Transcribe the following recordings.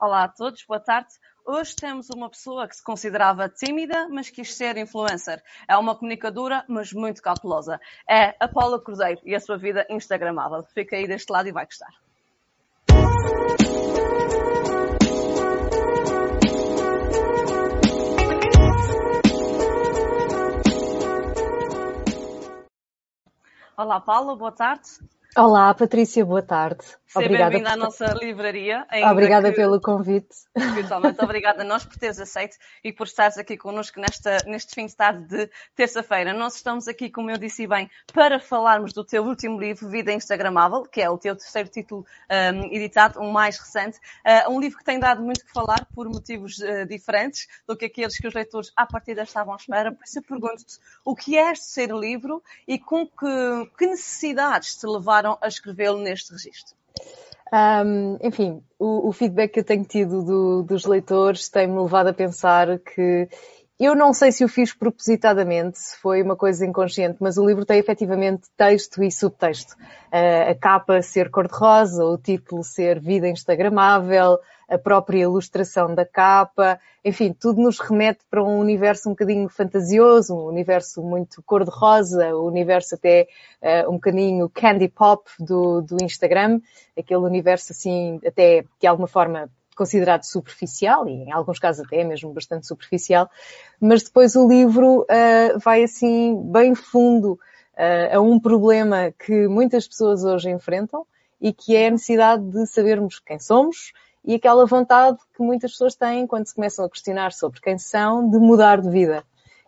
Olá a todos, boa tarde. Hoje temos uma pessoa que se considerava tímida, mas quis ser influencer. É uma comunicadora, mas muito cautelosa. É a Paula Cruzeiro e a sua vida instagramável. Fica aí deste lado e vai gostar. Olá Paula, boa tarde. Olá, Patrícia, boa tarde. Seja bem-vinda à nossa livraria. Obrigada que, pelo convite. Virtualmente, obrigada a nós por teres aceito e por estares aqui connosco nesta, neste fim de tarde de terça-feira. Nós estamos aqui, como eu disse bem, para falarmos do teu último livro, Vida Instagramável, que é o teu terceiro título um, editado, um mais recente. Uh, um livro que tem dado muito que falar por motivos uh, diferentes do que aqueles que os leitores à partida estavam à espera. Por isso eu pergunto-te o que é este ser livro e com que, que necessidades te levaram a escrevê-lo neste registro? Um, enfim, o, o, feedback que eu tenho tido do, dos leitores tem-me levado a pensar que eu não sei se o fiz propositadamente, se foi uma coisa inconsciente, mas o livro tem efetivamente texto e subtexto. Uh, a capa ser cor-de-rosa, o título ser vida instagramável, a própria ilustração da capa, enfim, tudo nos remete para um universo um bocadinho fantasioso, um universo muito cor-de-rosa, um universo até uh, um bocadinho candy pop do, do Instagram, aquele universo assim, até de alguma forma considerado superficial, e em alguns casos até mesmo bastante superficial, mas depois o livro uh, vai assim bem fundo uh, a um problema que muitas pessoas hoje enfrentam e que é a necessidade de sabermos quem somos, e aquela vontade que muitas pessoas têm quando se começam a questionar sobre quem são, de mudar de vida.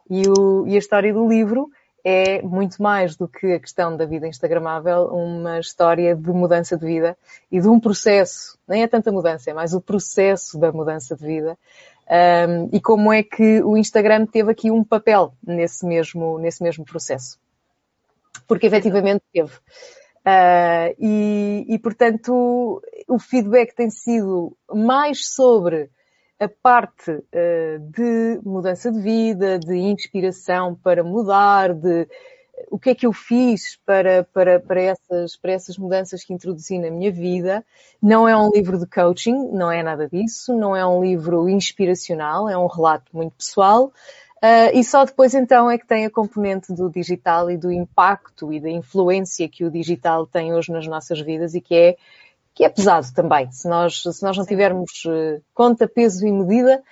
E, o, e a história do livro é muito mais do que a questão da vida instagramável, uma história de mudança de vida e de um processo, nem é tanta mudança, é mais o processo da mudança de vida. Um, e como é que o Instagram teve aqui um papel nesse mesmo, nesse mesmo processo. Porque efetivamente teve. Uh, e, e, portanto, o feedback tem sido mais sobre a parte uh, de mudança de vida, de inspiração para mudar, de o que é que eu fiz para, para, para, essas, para essas mudanças que introduzi na minha vida. Não é um livro de coaching, não é nada disso, não é um livro inspiracional, é um relato muito pessoal. Uh, e só depois então é que tem a componente do digital e do impacto e da influência que o digital tem hoje nas nossas vidas e que é, que é pesado também. Se nós, se nós não tivermos uh, conta, peso e medida,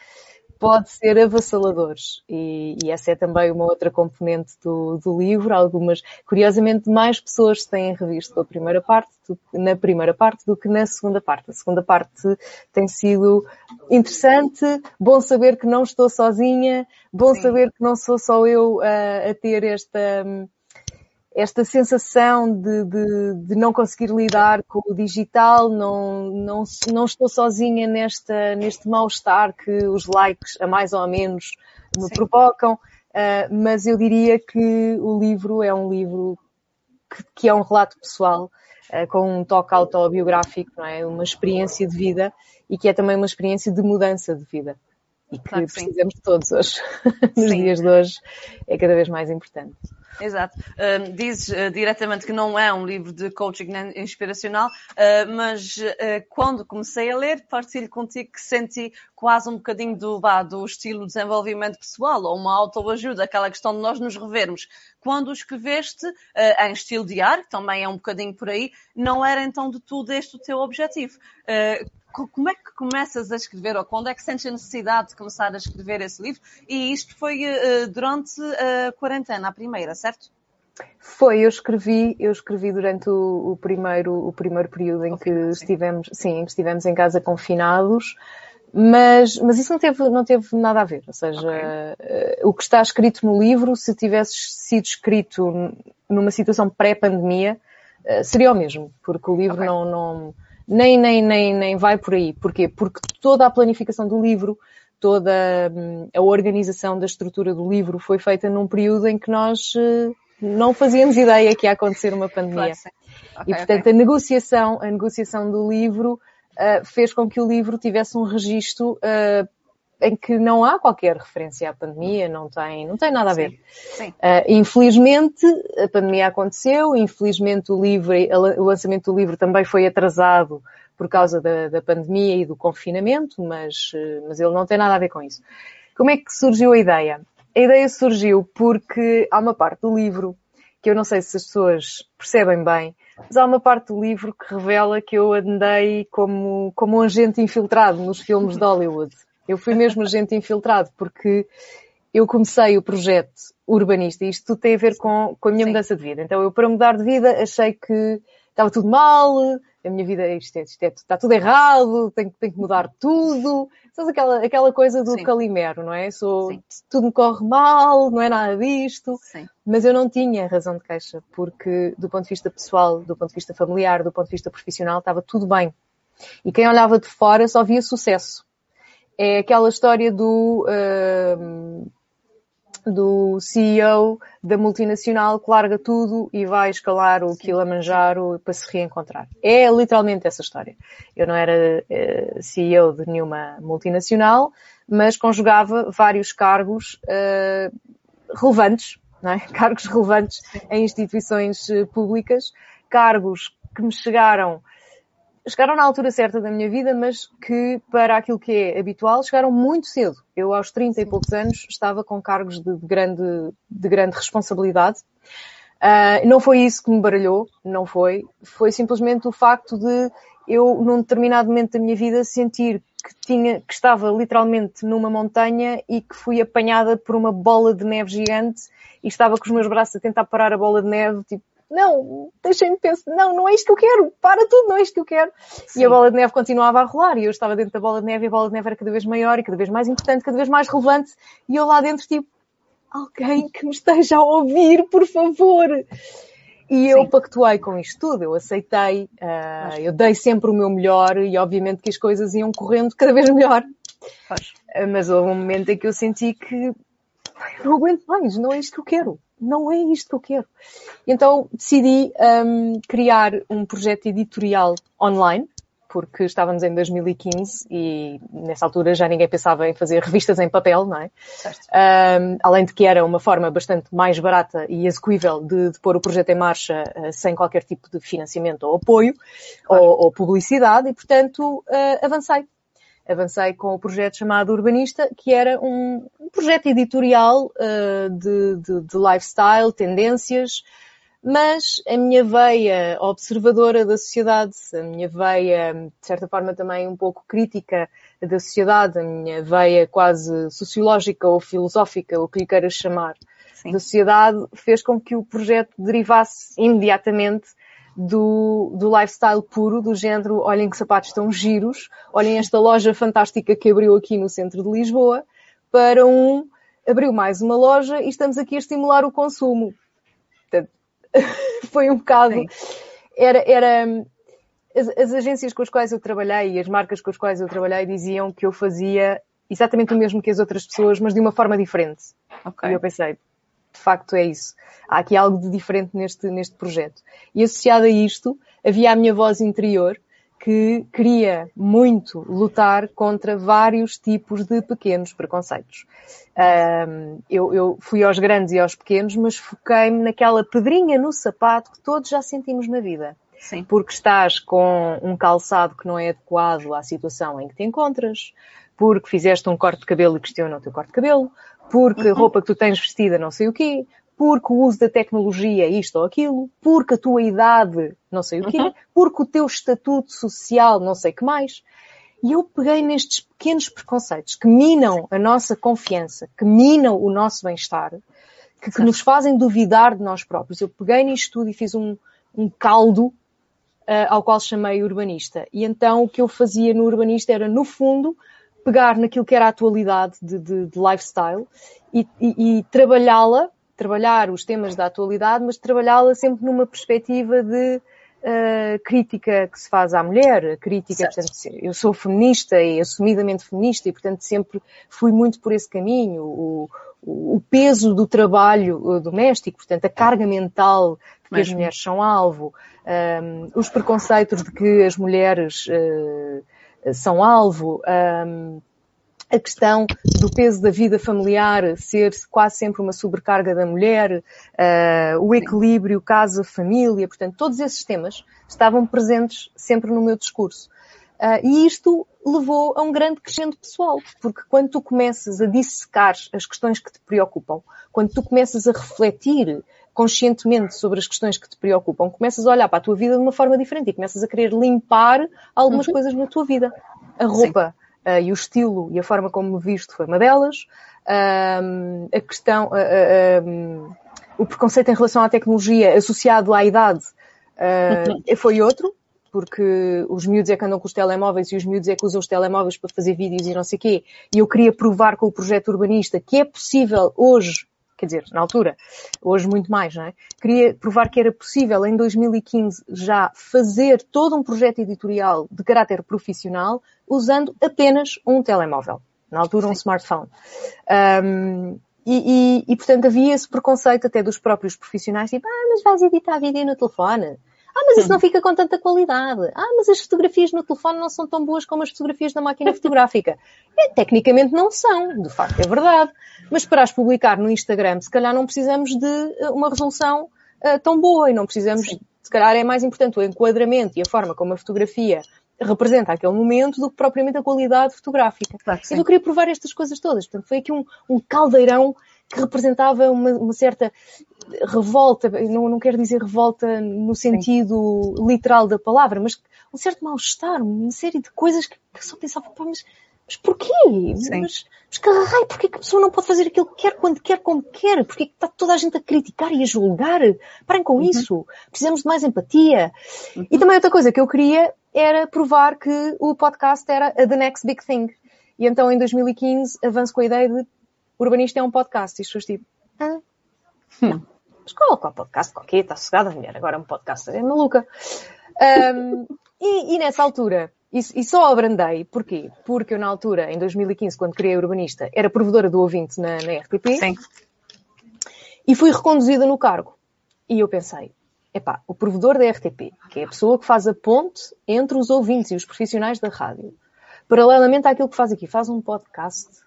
pode ser avassaladores. E, e, essa é também uma outra componente do, do, livro. Algumas, curiosamente, mais pessoas têm revisto a primeira parte, do, na primeira parte do que na segunda parte. A segunda parte tem sido interessante, bom saber que não estou sozinha, bom Sim. saber que não sou só eu a, a ter esta, esta sensação de, de, de, não conseguir lidar com o digital, não, não, não estou sozinha nesta, neste mal-estar que os likes, a mais ou a menos, me Sim. provocam, uh, mas eu diria que o livro é um livro que, que é um relato pessoal, uh, com um toque autobiográfico, não é? Uma experiência de vida e que é também uma experiência de mudança de vida. E que, claro que precisamos de todos hoje, nos sim. dias de hoje, é cada vez mais importante. Exato. Uh, dizes uh, diretamente que não é um livro de coaching inspiracional, uh, mas uh, quando comecei a ler, partilho contigo que senti quase um bocadinho do, bah, do estilo desenvolvimento pessoal ou uma autoajuda, aquela questão de nós nos revermos. Quando o escreveste em estilo diário, também é um bocadinho por aí, não era então de tudo este o teu objetivo. Como é que começas a escrever ou quando é que sentes a necessidade de começar a escrever esse livro? E isto foi uh, durante a quarentena, a primeira, certo? Foi, eu escrevi, eu escrevi durante o, o primeiro, o primeiro período em que estivemos, sim, em que estivemos em casa confinados, mas, mas isso não teve, não teve nada a ver. Ou seja, okay. uh, o que está escrito no livro, se tivesse sido escrito numa situação pré-pandemia, uh, seria o mesmo, porque o livro okay. não, não, nem, nem, nem, nem vai por aí. Porquê? Porque toda a planificação do livro, toda hum, a organização da estrutura do livro foi feita num período em que nós uh, não fazíamos ideia que ia acontecer uma pandemia. E portanto okay. a negociação, a negociação do livro uh, fez com que o livro tivesse um registro uh, em que não há qualquer referência à pandemia, não tem, não tem nada a ver. Sim, sim. Uh, infelizmente, a pandemia aconteceu, infelizmente o livro, o lançamento do livro também foi atrasado por causa da, da pandemia e do confinamento, mas, mas ele não tem nada a ver com isso. Como é que surgiu a ideia? A ideia surgiu porque há uma parte do livro que eu não sei se as pessoas percebem bem, mas há uma parte do livro que revela que eu andei como, como um agente infiltrado nos filmes de Hollywood. Eu fui mesmo agente infiltrado porque eu comecei o projeto urbanista e isto tudo tem a ver com, com a minha Sim. mudança de vida. Então eu, para mudar de vida, achei que estava tudo mal, a minha vida, isto, é, isto é, está tudo errado, tenho, tenho que mudar tudo. Sabes aquela, aquela coisa do Sim. calimero, não é? Sou, tudo me corre mal, não é nada disto. Sim. Mas eu não tinha razão de queixa, porque do ponto de vista pessoal, do ponto de vista familiar, do ponto de vista profissional, estava tudo bem. E quem olhava de fora só via sucesso. É aquela história do, uh, do CEO da multinacional que larga tudo e vai escalar o Kilimanjaro para se reencontrar. É literalmente essa história. Eu não era uh, eh, CEO de nenhuma multinacional, mas conjugava vários cargos uh, relevantes, é? cargos relevantes em instituições eh, públicas, cargos que me chegaram chegaram na altura certa da minha vida, mas que para aquilo que é habitual chegaram muito cedo. Eu aos 30 e poucos anos estava com cargos de, de grande, de grande responsabilidade. Uh, não foi isso que me baralhou, não foi. Foi simplesmente o facto de eu, num determinado momento da minha vida, sentir que tinha, que estava literalmente numa montanha e que fui apanhada por uma bola de neve gigante e estava com os meus braços a tentar parar a bola de neve, tipo, não, deixem-me pensar, não, não é isto que eu quero, para tudo, não é isto que eu quero. Sim. E a bola de neve continuava a rolar e eu estava dentro da bola de neve e a bola de neve era cada vez maior e cada vez mais importante, cada vez mais relevante e eu lá dentro tipo, alguém que me esteja a ouvir, por favor. E eu pactuei com isto tudo, eu aceitei, uh, eu dei sempre o meu melhor e obviamente que as coisas iam correndo cada vez melhor. Uh, mas houve um momento em que eu senti que não aguento mais, não é isto que eu quero não é isto que eu quero. Então decidi um, criar um projeto editorial online, porque estávamos em 2015 e nessa altura já ninguém pensava em fazer revistas em papel, não é? Um, além de que era uma forma bastante mais barata e execuível de, de pôr o projeto em marcha uh, sem qualquer tipo de financiamento ou apoio claro. ou, ou, publicidade e, portanto, uh, avancei avancei com o projeto chamado Urbanista, que era um, projeto editorial uh, de, de, de, lifestyle, tendências, mas a minha veia observadora da sociedade, a minha veia, de certa forma, também um pouco crítica da sociedade, a minha veia quase sociológica ou filosófica, o que lhe queiras chamar, Sim. da sociedade, fez com que o projeto derivasse imediatamente do, do lifestyle puro, do género, olhem que sapatos estão giros, olhem esta loja fantástica que abriu aqui no centro de Lisboa, para um, abriu mais uma loja e estamos aqui a estimular o consumo. Portanto, foi um bocado, era, era, as, as, agências com as quais eu trabalhei e as marcas com as quais eu trabalhei diziam que eu fazia exatamente o mesmo que as outras pessoas, mas de uma forma diferente. Okay. E eu pensei, de facto é isso. Há aqui algo de diferente neste, neste projeto. E associado a isto, havia a minha voz interior que queria muito lutar contra vários tipos de pequenos preconceitos. Um, eu, eu, fui aos grandes e aos pequenos, mas foquei-me naquela pedrinha no sapato que todos já sentimos na vida. Sim. Porque estás com um calçado que não é adequado à situação em que te encontras, porque fizeste um corte de cabelo e questiona o teu corte de cabelo, porque a uhum. roupa que tu tens vestida não sei o quê, porque o uso da tecnologia é isto ou aquilo, porque a tua idade não sei o quê, uhum. porque o teu estatuto social não sei o que mais. E eu peguei nestes pequenos preconceitos que minam a nossa confiança, que minam o nosso bem-estar, que, que, nos fazem duvidar de nós próprios. Eu peguei nisto tudo e fiz um, um caldo uh, ao qual chamei urbanista. E então o que eu fazia no urbanista era, no fundo, pegar naquilo que era a atualidade de, de, de lifestyle e, e, e trabalhá-la, trabalhar os temas da atualidade, mas trabalhá-la sempre numa perspectiva de uh, crítica que se faz à mulher, crítica, portanto, eu sou feminista e assumidamente feminista e, portanto, sempre fui muito por esse caminho. O, o peso do trabalho doméstico, portanto, a carga mental de que as mulheres são alvo, um, ehm, os preconceitos de que as mulheres uh, são alvo, um, a questão do peso da vida familiar ser quase sempre uma sobrecarga da mulher, uh, o equilíbrio casa-família, portanto, todos esses temas estavam presentes sempre no meu discurso. Uh, e isto levou a um grande crescimento pessoal, porque quando tu começas a dissecar as questões que te preocupam, quando tu começas a refletir conscientemente sobre as questões que te preocupam, começas a olhar para a tua vida de uma forma diferente e começas a querer limpar algumas uhum. coisas na tua vida. A roupa uh, e o estilo e a forma como me visto foi uma delas. Uh, a questão, uh, o preconceito em relação à tecnologia associado à idade uhum. foi outro porque os miúdos é que andam com os telemóveis e os miúdos é que usam os telemóveis para fazer vídeos e não sei o quê. E eu queria provar com o projeto urbanista que é possível hoje, quer dizer, na altura, hoje muito mais, não é? Queria provar que era possível em 2015 já fazer todo um projeto editorial de caráter profissional usando apenas um telemóvel. Na altura, um Sim. smartphone. Um, e, e, e, portanto, havia esse preconceito até dos próprios profissionais, tipo, ah, mas vais editar vídeo no telefone? Ah, mas isso não fica com tanta qualidade. Ah, mas as fotografias no telefone não são tão boas como as fotografias na máquina fotográfica. É, tecnicamente não são, de facto é verdade. Mas para as publicar no Instagram, se calhar não precisamos de eh, uma resolução uh, tão boa e não precisamos, Sim. se calhar é mais importante o enquadramento e a forma como a fotografia representa aquele momento do que propriamente a qualidade fotográfica. Claro então eu queria provar estas coisas todas. Portanto, foi aqui um, um caldeirão que representava uma, uma certa revolta, não, não quero dizer revolta no sentido Sim. literal da palavra, mas um certo mal-estar, uma série de coisas que, que só pensava, pá, mas, mas porquê? Sim. Mas, mas que raio, porquê que a pessoa não pode fazer aquilo que quer, quando quer, como quer? Porquê que está toda a gente a criticar e a julgar? Parem com uhum. isso. Precisamos de mais empatia. Uhum. E também outra coisa que eu queria era provar que o podcast era the next big thing. E então em 2015 avanço com a ideia de Urbanista é um podcast. E as pessoas tipo, ah, não. Mas qual, qual podcast? Qualquer, está sossegada a mulher, agora é um podcast, é maluca. Um, e, e, nessa altura, e, e, só abrandei, porquê? Porque eu na altura, em 2015, quando criei a Urbanista, era provedora do ouvinte na, na RTP. Sim. E fui reconduzida no cargo. E eu pensei, epá, o provedor da RTP, que é a pessoa que faz a ponte entre os ouvintes e os profissionais da rádio, paralelamente àquilo que faz aqui, faz um podcast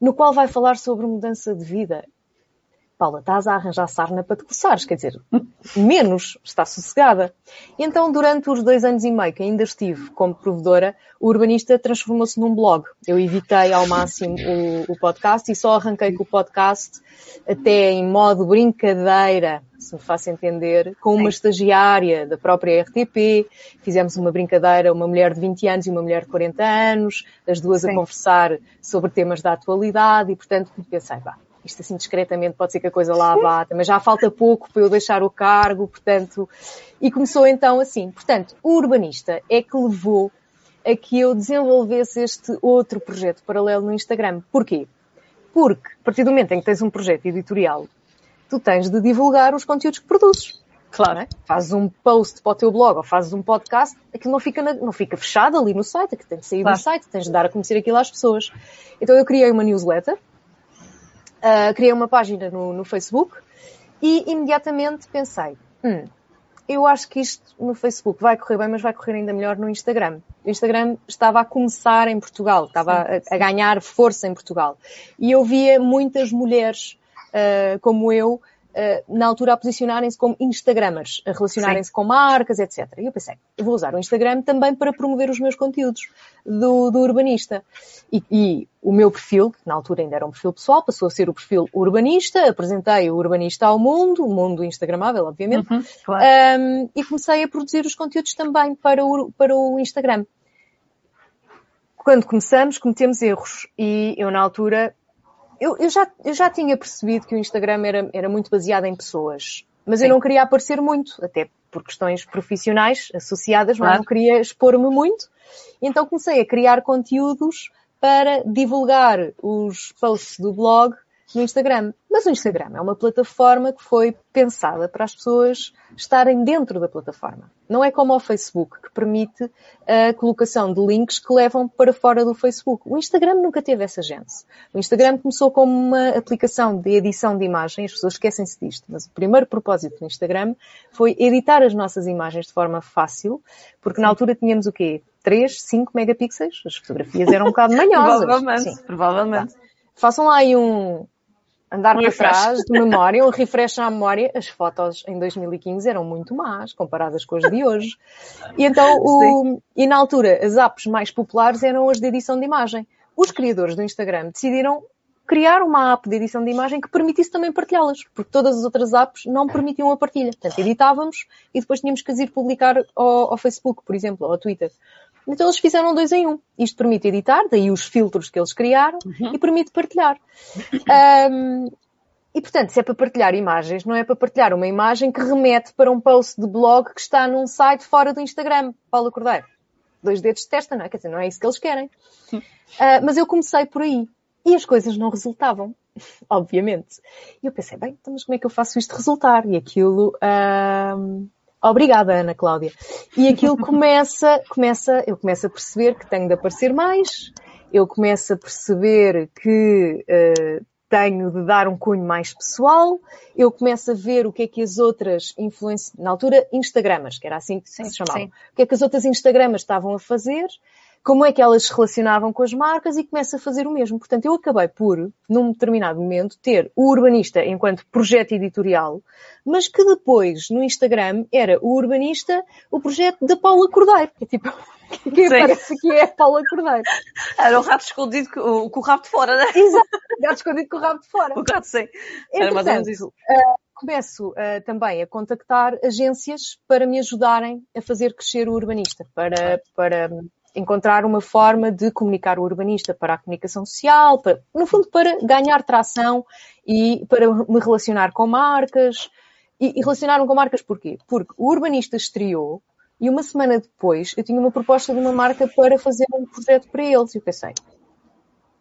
no qual vai falar sobre mudança de vida. Paula, estás a arranjar sarna para te coçares, quer dizer, menos, está sossegada. E então, durante os dois anos e meio que ainda estive como provedora, o urbanista transformou-se num blog. Eu evitei ao máximo o, o, podcast e só arranquei com o podcast até em modo brincadeira, se me faço entender, com uma estagiária da própria RTP. Fizemos uma brincadeira, uma mulher de 20 anos e uma mulher de 40 anos, as duas Sim. a conversar sobre temas da atualidade e, portanto, pensei, vá, isto assim discretamente pode ser que a coisa lá bata, mas já falta pouco para eu deixar o cargo, portanto, e começou então assim. Portanto, o urbanista é que levou a que eu desenvolvesse este outro projeto paralelo no Instagram. Porquê? Porque, a partir do momento em que tens um projeto editorial, tu tens de divulgar os conteúdos que produzes. Claro. É? Fazes um post para o teu blog ou fazes um podcast, aquilo não fica, na, não fica fechado ali no site, aquilo tem de sair claro. do site, tens de dar a conhecer aquilo às pessoas. Então eu criei uma newsletter Uh, criei uma página no, no, Facebook e imediatamente pensei, hum, eu acho que isto no Facebook vai correr bem, mas vai correr ainda melhor no Instagram. O Instagram estava a começar em Portugal, estava a, a ganhar força em Portugal. E eu via muitas mulheres uh, como eu na altura a posicionarem-se como Instagramers, a relacionarem-se com marcas, etc. E eu pensei, eu vou usar o Instagram também para promover os meus conteúdos do, do urbanista. E, e, o meu perfil, que na altura ainda era um perfil pessoal, passou a ser o perfil urbanista, apresentei o urbanista ao mundo, o mundo instagramável, obviamente, uhum, claro. um, e comecei a produzir os conteúdos também para o, para o Instagram. Quando começamos, cometemos erros e eu na altura eu, eu, já, eu já tinha percebido que o Instagram era, era muito baseado em pessoas, mas Sim. eu não queria aparecer muito, até por questões profissionais associadas, claro. mas não queria expor-me muito. Então comecei a criar conteúdos para divulgar os posts do blog no Instagram. Mas o Instagram é uma plataforma que foi pensada para as pessoas estarem dentro da plataforma. Não é como o Facebook, que permite a colocação de links que levam para fora do Facebook. O Instagram nunca teve essa gente. O Instagram começou como uma aplicação de edição de imagens, as pessoas esquecem-se disto, mas o primeiro propósito do Instagram foi editar as nossas imagens de forma fácil, porque na altura tínhamos o quê? 3, 5 megapixels. As fotografias eram um bocado manhosas. provavelmente, Sim. provavelmente. Tá. Façam lá aí um andar um para trás de memória, um refresh na memória. As fotos em 2015 eram muito más comparadas com as de hoje. E então, o, e na altura, as apps mais populares eram as de edição de imagem. Os criadores do Instagram decidiram criar uma app de edição de imagem que permitisse também partilhá-las, porque todas as outras apps não permitiam a partilha. Portanto, editávamos e depois tínhamos que ir publicar ao, ao Facebook, por exemplo, ou ao Twitter. Então eles fizeram dois em um. Isto permite editar, daí os filtros que eles criaram, uhum. e permite partilhar. Um, e portanto, se é para partilhar imagens, não é para partilhar uma imagem que remete para um post de blog que está num site fora do Instagram. Paulo Cordeiro. Dois dedos de testa, não é? Quer dizer, não é isso que eles querem. Uh, mas eu comecei por aí. E as coisas não resultavam, obviamente. E eu pensei, bem, então, mas como é que eu faço isto resultar? E aquilo. Uh... Obrigada, Ana Cláudia. E aquilo começa, começa, eu começo a perceber que tenho de aparecer mais, eu começo a perceber que uh, tenho de dar um cunho mais pessoal, eu começo a ver o que é que as outras influências, na altura, Instagramas, que era assim que sim, se chamavam, sim. o que é que as outras Instagramas estavam a fazer, como é que elas se relacionavam com as marcas e começa a fazer o mesmo. Portanto, eu acabei por, num determinado momento, ter o urbanista enquanto projeto editorial, mas que depois, no Instagram, era o urbanista, o projeto da Paula Cordeiro. Que é tipo, que parece que é Paula Cordeiro. Era o rato escondido com, com o rabo de fora, né? Exato, gato escondido com o rabo de fora. O gato, sim. Era mais ou menos isso. Uh, começo uh, também a contactar agências para me ajudarem a fazer crescer o urbanista, para, para encontrar uma forma de comunicar o urbanista para a comunicação social, para, no fundo para ganhar tração e para me relacionar com marcas. E, e relacionaram com marcas porquê? Porque o urbanista estreou e uma semana depois eu tinha uma proposta de uma marca para fazer um projeto para eles. E eu pensei,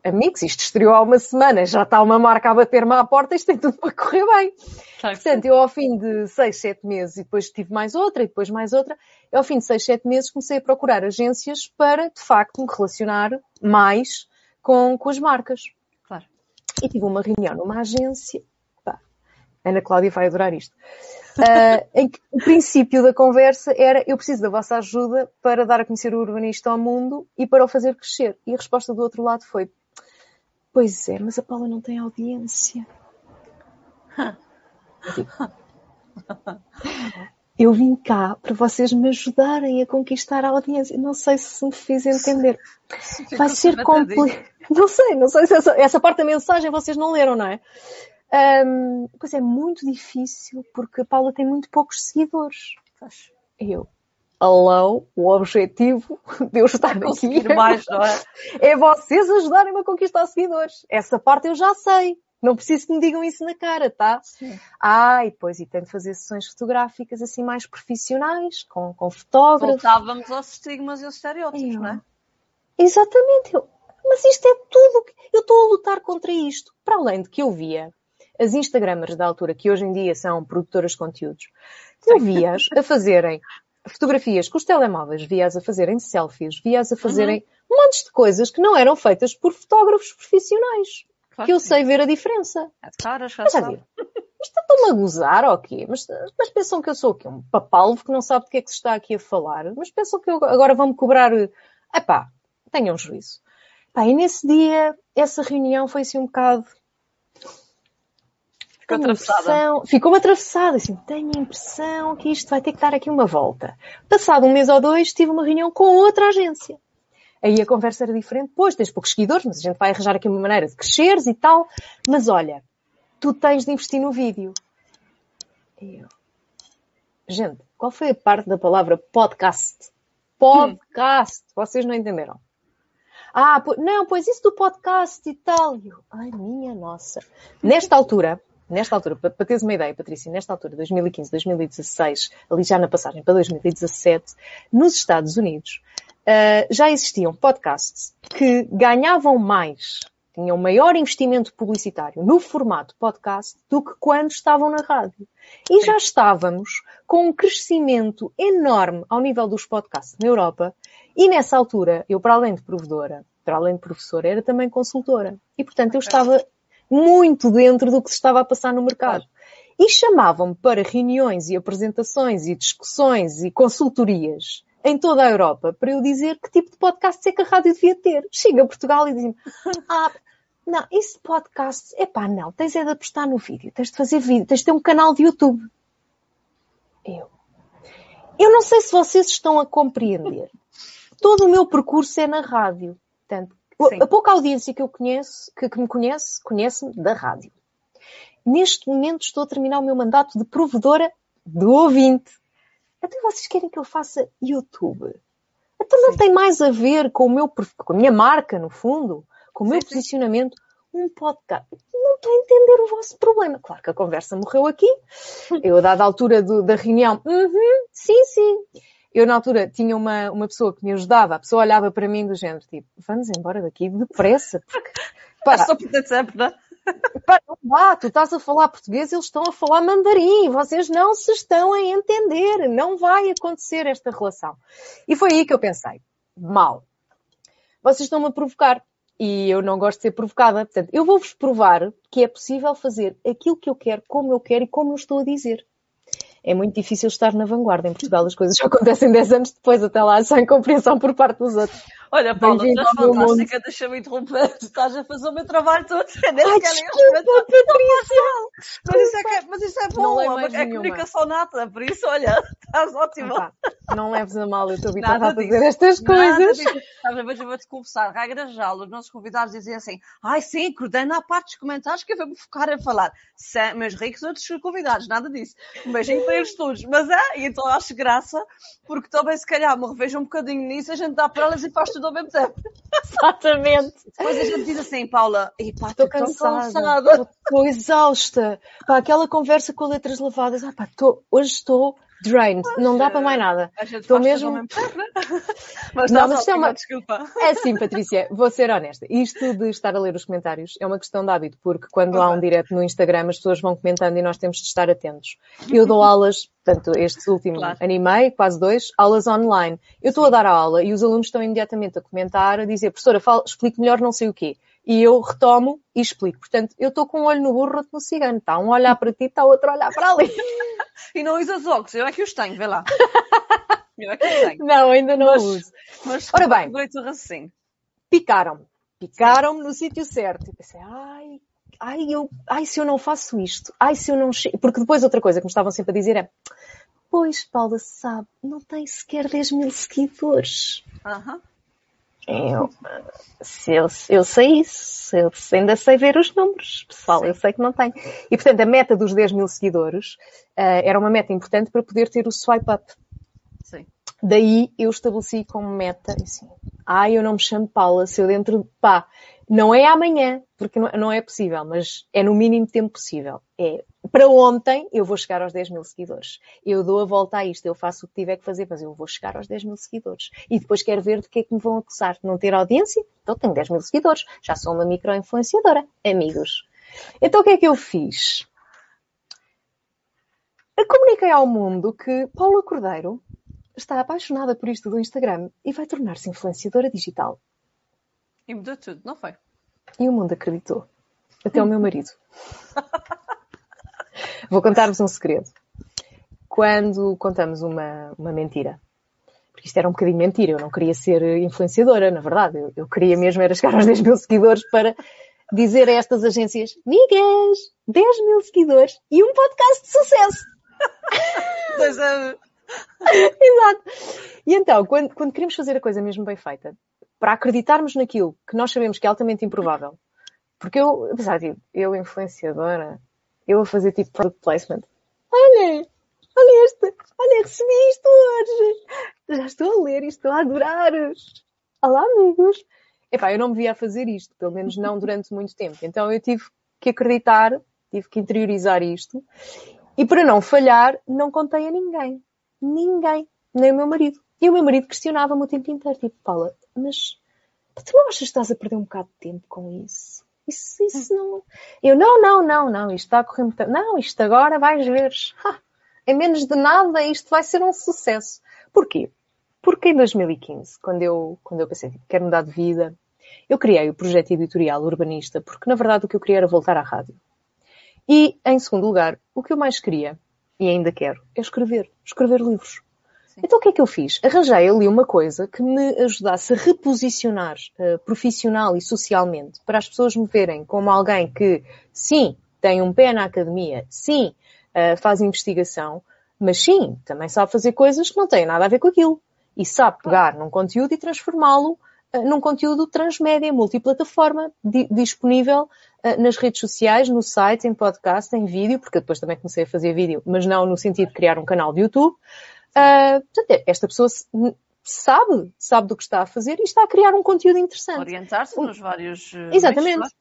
amigos, isto estreou há uma semana, já está uma marca a bater-me à porta, isto tem tudo para correr bem. Portanto, eu ao fim de seis, sete meses, e depois tive mais outra, e depois mais outra, eu ao fim de seis, sete meses comecei a procurar agências para, de facto, me relacionar mais com, com as marcas. Claro. E tive uma reunião numa agência, pá, Ana Cláudia vai adorar isto, uh, em que o princípio da conversa era eu preciso da vossa ajuda para dar a conhecer o urbanista ao mundo e para o fazer crescer. E a resposta do outro lado foi Pois é, mas a Paula não tem audiência. Eu vim cá para vocês me ajudarem a conquistar a audiência. Não sei se me fiz entender. Vai ser complicado. Não sei, não sei se essa, essa, parte da mensagem vocês não leram, não é? Um, pois é muito difícil porque a Paula tem muito poucos seguidores. Eu, alô, o objetivo de eu estar aqui mais, não é? é vocês ajudarem-me a conquistar seguidores. Essa parte eu já sei. Não preciso que me digam isso na cara, tá? Sim. Ah, e depois, e tenho de fazer sessões fotográficas assim mais profissionais, com, com fotógrafos. Voltávamos aos estigmas e aos estereótipos, não é? Exatamente. Eu, mas isto é tudo. Eu estou a lutar contra isto. Para além de que eu via as Instagramers da altura, que hoje em dia são produtoras de conteúdos, eu via-as a fazerem fotografias com os telemóveis, vias a fazerem selfies, vias a fazerem uhum. montes de coisas que não eram feitas por fotógrafos profissionais. Claro que eu sei ver a diferença. É caras, já mas, sabe. Isto estão-me a gozar ou quê? Mas, mas pensam que eu sou o quê? Um papalvo que não sabe do que é que se está aqui a falar. Mas pensam que eu agora vão-me cobrar... Epá, tenham juízo. Epá, e nesse dia, essa reunião foi assim um bocado Ficou atravessada. Ficou-me atravessada, assim, tenho a impressão que isto vai ter que dar aqui uma volta. Passado um mês ou dois, tive uma reunião com outra agência. Aí a conversa era diferente. Pois, tens poucos seguidores, mas a gente vai arranjar aqui uma maneira de cresceres e tal. Mas olha, tu tens de investir no vídeo. E eu... Gente, qual foi a parte da palavra podcast? Podcast! Hum. Vocês não entenderam. Ah, não, pois isso do podcast e tal. E eu, ai, minha nossa. Nesta altura, nesta altura, para, para teres uma ideia, Patrícia, nesta altura, 2015, 2016, ali já na passagem para 2017, nos Estados Unidos, uh, já existiam podcasts que ganhavam mais, tinham maior investimento publicitário no formato podcast do que quando estavam na rádio. E já estávamos com um crescimento enorme ao nível dos podcasts na Europa. E nessa altura, eu, para além de provedora, para além de professora, era também consultora. E, portanto, eu estava muito dentro do que se estava a passar no mercado. E chamavam-me para reuniões e apresentações e discussões e consultorias em toda a Europa para eu dizer que tipo de podcast é que a rádio devia ter. Chega a Portugal e diz-me, ah, não, esse podcast, é pá, não, tens é de apostar no vídeo, tens de fazer vídeo, tens de ter um canal de YouTube. Eu. Eu não sei se vocês estão a compreender. Todo o meu percurso é na rádio. Portanto, Sim. a pouca audiência que eu conheço, que, que me conhece, conhece-me da rádio. Neste momento estou a terminar o meu mandato de provedora do ouvinte. Até vocês querem que eu faça YouTube? Então não sim. tem mais a ver com o meu com a minha marca, no fundo, com o meu sim, posicionamento. Um podcast. Não estou a entender o vosso problema. Claro que a conversa morreu aqui. Eu, a dada altura do, da reunião, uhum, sim, sim. Eu, na altura, tinha uma, uma pessoa que me ajudava. A pessoa olhava para mim do género, tipo, vamos embora daqui depressa. Porque, pá, só por sempre, não é? Pá, tu estás a falar português, eles estão a falar mandarim, vocês não se estão a entender, não vai acontecer esta relação. E foi aí que eu pensei, mal, vocês estão-me a provocar e eu não gosto de ser provocada, portanto, eu vou-vos provar que é possível fazer aquilo que eu quero, como eu quero e como eu estou a dizer é muito difícil estar na vanguarda. Em Portugal as coisas só acontecem 10 anos depois, até lá, sem compreensão por parte dos outros. Olha, Paula, tu estás fantástica, deixa-me interromper. Tu estás a fazer o meu trabalho todo. Ai, desculpa, Patrícia. Mas isso é, que, mas isso é bom, é, é comunicação nata, por isso, olha, estás ótima. Ah, não leves a mal, eu estou habituada a fazer estas coisas. Mas eu vou-te confessar, regra geral, os nossos convidados dizem assim, ai sim, coordena a parte dos comentários que eu vou-me focar a falar. Sem, meus ricos outros convidados, nada disso. Um beijinho para eles todos. Mas é, e então acho graça, porque também se calhar me revejo um bocadinho nisso, a gente dá para elas e faz tudo ao mesmo tempo. Exatamente. Depois a gente diz assim, Paula, pá, estou cansada, estou exausta. Pá, aquela conversa com letras lavadas, ah, pá, tô, hoje estou drained, não dá para mais nada. Estou mesmo. Né? mas não, mas é uma... desculpa. É sim, Patrícia, vou ser honesta. Isto de estar a ler os comentários é uma questão de hábito, porque quando há um direto no Instagram as pessoas vão comentando e nós temos de estar atentos. Eu dou aulas, portanto, este último claro. animei, quase dois, aulas online. Eu estou a dar a aula e os alunos estão imediatamente a comentar, a dizer, professora, fala, explique melhor não sei o quê e eu retomo e explico. Portanto, eu estou com um olho no burro, outro no cigano. Está um a olhar para ti, está outro a olhar para ali. e não usas óculos, eu é que os tenho, vê lá. Eu é que os tenho. Não, ainda não mas, uso. Mas, Ora bem, picaram-me. Picaram-me no sítio certo. E pensei, ai, ai, eu, ai, se eu não faço isto, ai, se eu não chego. Porque depois outra coisa que me estavam sempre a dizer é, pois, Paula, sabe, não tem sequer 10 mil seguidores. Aham. Uh -huh. Eu, se eu, eu sei isso, eu ainda sei ver os números, pessoal, Sim. eu sei que não tenho. E portanto, a meta dos 10 mil seguidores uh, era uma meta importante para poder ter o swipe up. Sim. Daí eu estabeleci como meta, assim, ah, eu não me chamo Paula, se eu dentro de, pá, não é amanhã, porque não é possível, mas é no mínimo tempo possível. É para ontem eu vou chegar aos 10 mil seguidores. Eu dou a volta a isto, eu faço o que tiver que fazer, mas eu vou chegar aos 10 mil seguidores. E depois quero ver do que é que me vão acusar. Não ter audiência? Então tenho 10 mil seguidores. Já sou uma micro-influenciadora. Amigos. Então o que é que eu fiz? Eu comuniquei ao mundo que Paula Cordeiro está apaixonada por isto do Instagram e vai tornar-se influenciadora digital. E mudou tudo, não foi? E o mundo acreditou. Até o meu marido. Vou contar-vos um segredo. Quando contamos uma, uma mentira, porque isto era um bocadinho mentira, eu não queria ser influenciadora, na verdade, eu, eu queria mesmo era chegar aos 10 mil seguidores para dizer a estas agências, migas, 10 mil seguidores e um podcast de sucesso. Exato. E então, quando, quando queremos fazer a coisa mesmo bem feita, para acreditarmos naquilo que nós sabemos que é altamente improvável, porque eu, apesar de eu influenciadora, eu a fazer tipo product placement. Olha, olha este, olha, recebi isto hoje. Já estou a ler e estou a adorar. Olá, amigos. Epá, eu não me via a fazer isto, pelo menos não durante muito tempo. Então eu tive que acreditar, tive que interiorizar isto. E para não falhar, não contei a ninguém. Ninguém. Nem o meu marido. E o meu marido questionava-me o tempo inteiro. Tipo, Paula, mas tu não achas que estás a perder um bocado de tempo com isso? Isso, isso não. Eu, não, não, não, não, isto está a correr muito. Não, isto agora vais ver. Ha, em menos de nada, isto vai ser um sucesso. Porquê? Porque em 2015, quando eu, quando eu pensei, tipo, quero mudar de vida, eu criei o projeto editorial urbanista, porque na verdade o que eu queria era voltar à rádio. E, em segundo lugar, o que eu mais queria, e ainda quero, é escrever. Escrever livros. Então o que é que eu fiz? Arranjei ali uma coisa que me ajudasse a reposicionar uh, profissional e socialmente para as pessoas me verem como alguém que, sim, tem um pé na academia, sim, uh, faz investigação, mas sim, também sabe fazer coisas que não têm nada a ver com aquilo. E sabe pegar num conteúdo e transformá-lo uh, num conteúdo transmédia, multiplataforma, di disponível nas redes sociais, no site, em podcast, em vídeo, porque depois também comecei a fazer vídeo, mas não no sentido de criar um canal de YouTube. Uh, portanto, esta pessoa sabe, sabe do que está a fazer e está a criar um conteúdo interessante. Orientar-se nos vários. Exatamente. Meios,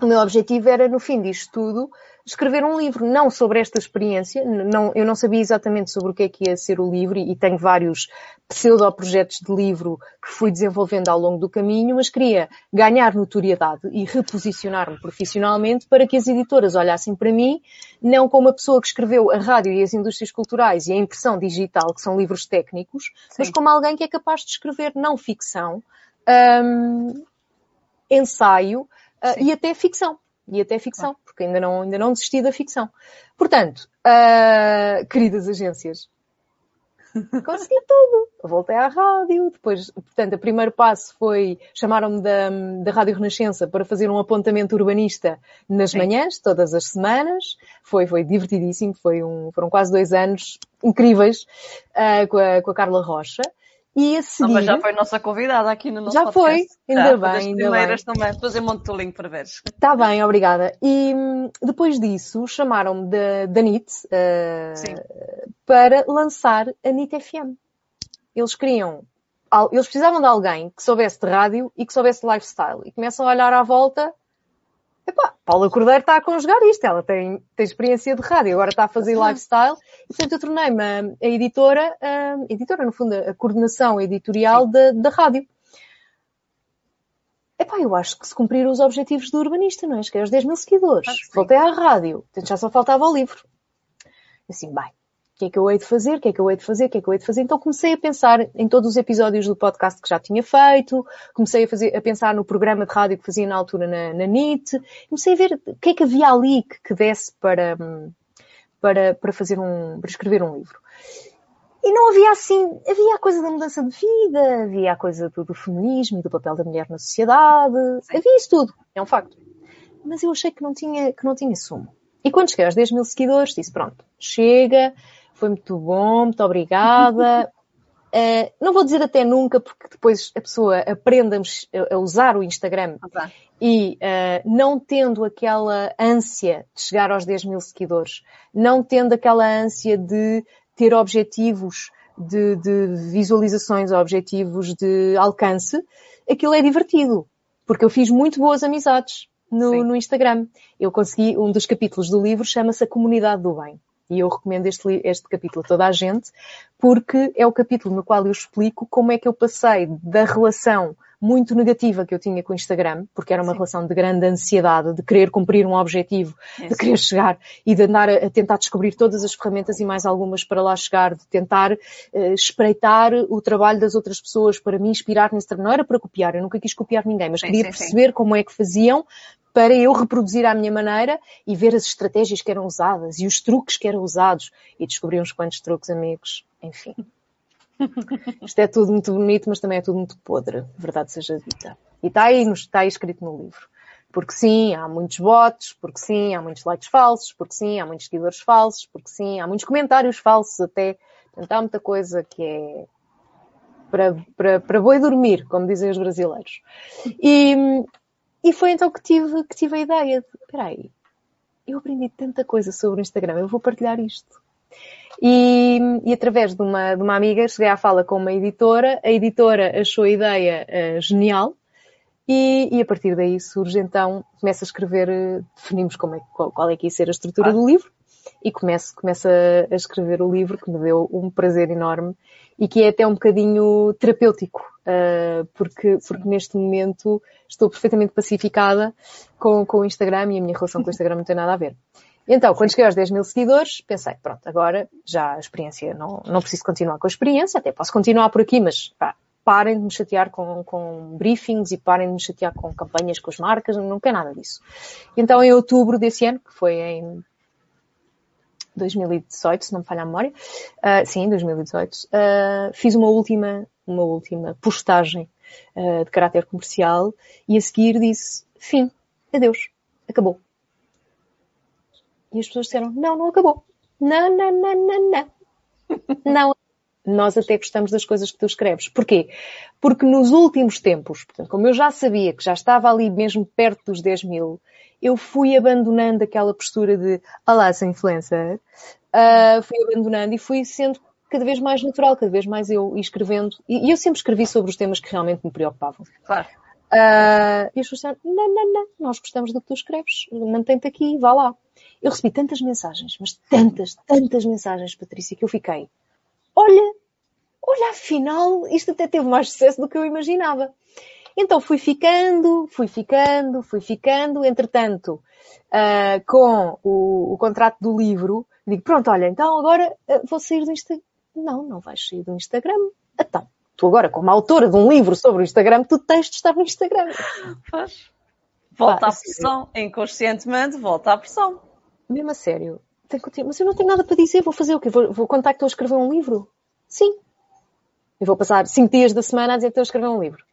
o meu objetivo era, no fim disto tudo, escrever um livro, não sobre esta experiência, não, eu não sabia exatamente sobre o que é que ia ser o livro e, e tenho vários pseudo-projetos de livro que fui desenvolvendo ao longo do caminho, mas queria ganhar notoriedade e reposicionar-me profissionalmente para que as editoras olhassem para mim, não como a pessoa que escreveu a rádio e as indústrias culturais e a impressão digital, que são livros técnicos, Sim. mas como alguém que é capaz de escrever não ficção, um, ensaio, uh, e até ficção. E até ficção, porque ainda não, ainda não desisti da ficção. Portanto, uh, queridas agências, consegui tudo. voltei à rádio, depois, portanto, o primeiro passo foi, chamaram-me da, da Rádio Renascença para fazer um apontamento urbanista nas Sim. manhãs, todas as semanas. Foi, foi divertidíssimo, foi um, foram quase dois anos incríveis, uh, com, a, com a Carla Rocha. E a seguir... Não, mas já foi nossa convidada aqui no nosso Já podcast. foi, ainda já, bem, ainda primeiras bem. também. Depois eu monto o link para veres. Está bem, obrigada. E hum, depois disso chamaram-me da, da NIT uh, para lançar a NIT FM. Eles queriam, eles precisavam de alguém que soubesse de rádio e que soubesse de lifestyle. E começam a olhar à volta Epá, Paula Cordeiro está a conjugar isto, ela tem, tem experiência de rádio, agora está a fazer lifestyle, e portanto eu tornei-me a, a, editora, a, editora, no fundo, a coordenação editorial da, da rádio. Epá, eu acho que se cumprir os objetivos do urbanista, não é? Que é os 10 mil seguidores. Voltei à rádio, portanto já só faltava o livro. Assim, bem, que é que eu hei de fazer, o que é que eu hei de fazer, o que é que eu hei de fazer. Então comecei a pensar em todos os episódios do podcast que já tinha feito, comecei a, fazer, a pensar no programa de rádio que fazia na altura na, na NIT, comecei a ver o que é que havia ali que, que desse para, para, para fazer um, para escrever um livro. E não havia assim, havia a coisa da mudança de vida, havia a coisa do, do feminismo e do papel da mulher na sociedade, havia isso tudo, é um facto. Mas eu achei que não tinha, que não tinha sumo. E quando cheguei aos 10 mil seguidores, disse, pronto, chega, foi muito bom, muito obrigada. Uh, não vou dizer até nunca, porque depois a pessoa aprende a, a usar o Instagram okay. e uh, não tendo aquela ânsia de chegar aos 10 mil seguidores, não tendo aquela ânsia de ter objetivos de, de visualizações, objetivos de alcance, aquilo é divertido. Porque eu fiz muito boas amizades no, no Instagram. Eu consegui, um dos capítulos do livro chama-se A Comunidade do Bem. E eu recomendo este, este capítulo a toda a gente, porque é o capítulo no qual eu explico como é que eu passei da relação muito negativa que eu tinha com o Instagram, porque era uma Sim. relação de grande ansiedade, de querer cumprir um objetivo, é de querer chegar e de andar a, tentar descobrir todas as ferramentas e mais algumas para lá chegar, de tentar uh, espreitar o trabalho das outras pessoas para me inspirar nesse trabalho. Não era para copiar, eu nunca quis copiar ninguém, mas sim, queria sim, perceber sim. como é que faziam para eu reproduzir à minha maneira e ver as estratégias que eram usadas e os truques que eram usados e descobrir uns quantos truques, amigos. Enfim. Isto é tudo muito bonito, mas também é tudo muito podre, verdade seja dita. E está aí, está aí escrito no livro. Porque sim, há muitos bots, porque sim, há muitos likes falsos, porque sim, há muitos seguidores falsos, porque sim, há muitos comentários falsos até. Portanto, há muita coisa que é para, para, para boi dormir, como dizem os brasileiros. E, e foi então que tive, que tive a ideia de, espera aí, eu aprendi tanta coisa sobre o Instagram, eu vou partilhar isto. E, e, através de uma, de uma amiga cheguei à fala com uma editora, a editora achou a ideia uh, genial e, e, a partir daí surge então, começa a escrever, uh, definimos como é, qual, qual, é que ia ser a estrutura ah. do livro e começo, começo a, a escrever o livro que me deu um prazer enorme e que é até um bocadinho terapêutico, uh, porque, porque neste momento estou perfeitamente pacificada com, com o Instagram e a minha relação com o Instagram não tem nada a ver. Então, quando cheguei aos 10 mil seguidores, pensei, pronto, agora já a experiência, não, não preciso continuar com a experiência, até posso continuar por aqui, mas pá, parem de me chatear com, com briefings e parem de me chatear com campanhas com as marcas, não quero nada disso. Então, em outubro desse ano, que foi em 2018, se não me falha a memória. Uh, sim, 2018. Uh, fiz uma última, uma última postagem uh, de caráter comercial e a seguir disse, fim, adeus, acabou. E as pessoas disseram, não, não acabou. Não, não, não, não, não. Não. Nós até gostamos das coisas que tu escreves. Porquê? Porque nos últimos tempos, portanto, como eu já sabia que já estava ali mesmo perto dos 10 mil, eu fui abandonando aquela postura de olá, sou influencer, uh, fui abandonando e fui sendo cada vez mais natural, cada vez mais eu escrevendo. E, e eu sempre escrevi sobre os temas que realmente me preocupavam. Claro. Uh, e as pessoas disseram, não, não, não, nós gostamos do que tu escreves, mantém-te aqui, vá lá. Eu recebi tantas mensagens, mas tantas, tantas mensagens, Patrícia, que eu fiquei, olha, olha, afinal, isto até teve mais sucesso do que eu imaginava. Então fui ficando, fui ficando, fui ficando, entretanto, uh, com o, o, contrato do livro, digo, pronto, olha, então agora uh, vou sair do Instagram. Não, não vais sair do Instagram. Então, tu agora, como autora de um livro sobre o Instagram, tu tens de estar no Instagram. Faz. Volta à pressão, inconscientemente, volta à pressão. Mesmo a sério. Mas eu não tenho nada para dizer, vou fazer o quê? Vou, vou contar que estou a escrever um livro? Sim. E vou passar cinco dias da semana a dizer que estou a escrever um livro.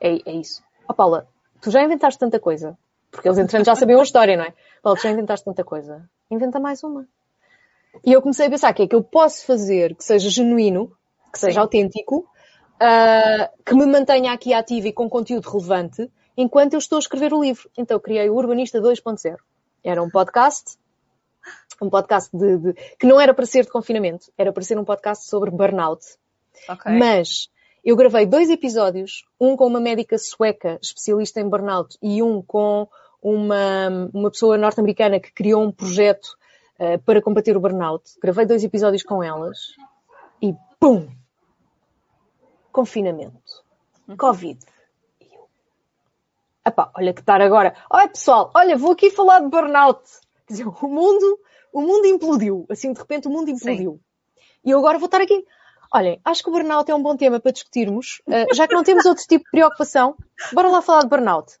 É, é isso. Ó oh, Paula, tu já inventaste tanta coisa. Porque eles entrando já sabiam a história, não é? Paula, tu já inventaste tanta coisa. Inventa mais uma. E eu comecei a pensar que é que eu posso fazer que seja genuíno, que seja Sim. autêntico, uh, que me mantenha aqui ativo e com conteúdo relevante, enquanto eu estou a escrever o livro. Então criei o Urbanista 2.0. Era um podcast, um podcast de, de, que não era para ser de confinamento, era para ser um podcast sobre burnout. Okay. Mas eu gravei dois episódios, um com uma médica sueca, especialista em burnout, e um com uma, uma pessoa norte-americana que criou um projeto uh, para combater o burnout. Gravei dois episódios com elas e pum! Confinamento. Uhum. Covid. Epá, olha que estar agora. Olha pessoal, olha, vou aqui falar de burnout. Quer dizer, o mundo, o mundo implodiu. Assim, de repente o mundo implodiu. Sim. E eu agora vou estar aqui. Olhem, acho que o burnout é um bom tema para discutirmos, uh, já que não temos outro tipo de preocupação. Bora lá falar de burnout.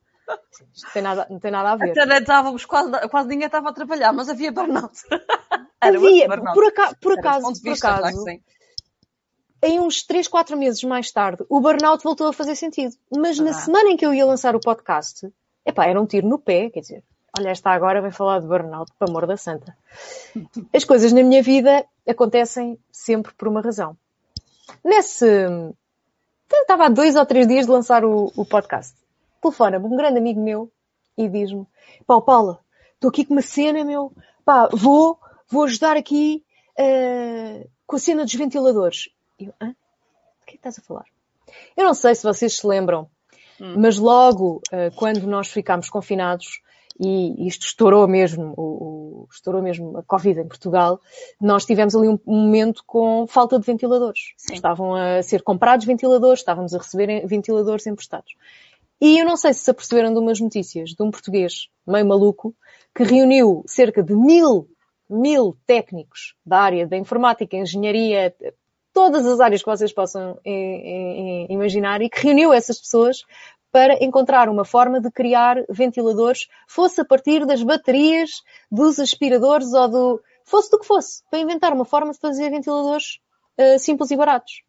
Isto não tem nada, não tem nada a ver. Até estávamos quase, quase ninguém estava a trabalhar, mas havia burnout. havia, burnout. por, por acaso, por acaso, em uns 3, 4 meses mais tarde, o burnout voltou a fazer sentido. Mas ah. na semana em que eu ia lançar o podcast, epá, era um tiro no pé, quer dizer, olha, esta agora vem falar de burnout, para amor da santa. As coisas na minha vida acontecem sempre por uma razão. Nesse. Estava há dois ou três dias de lançar o, o podcast. Telefona-me um grande amigo meu e diz-me: Pá, Paula, estou aqui com uma cena, meu. Pá, vou, vou ajudar aqui uh, com a cena dos ventiladores. Eu, hã? De que é que estás a falar? Eu não sei se vocês se lembram, hum. mas logo uh, quando nós ficámos confinados, e isto estourou mesmo, o, o, estourou mesmo a Covid em Portugal, nós tivemos ali um, um momento com falta de ventiladores. Sim. Estavam a ser comprados ventiladores, estávamos a receber ventiladores emprestados. E eu não sei se se aperceberam de umas notícias de um português meio maluco que reuniu cerca de mil, mil técnicos da área da informática, engenharia, todas as áreas que vocês possam eh, eh, imaginar e que reuniu essas pessoas para encontrar uma forma de criar ventiladores, fosse a partir das baterias dos aspiradores ou do. fosse do que fosse, para inventar uma forma de fazer ventiladores uh, simples e baratos.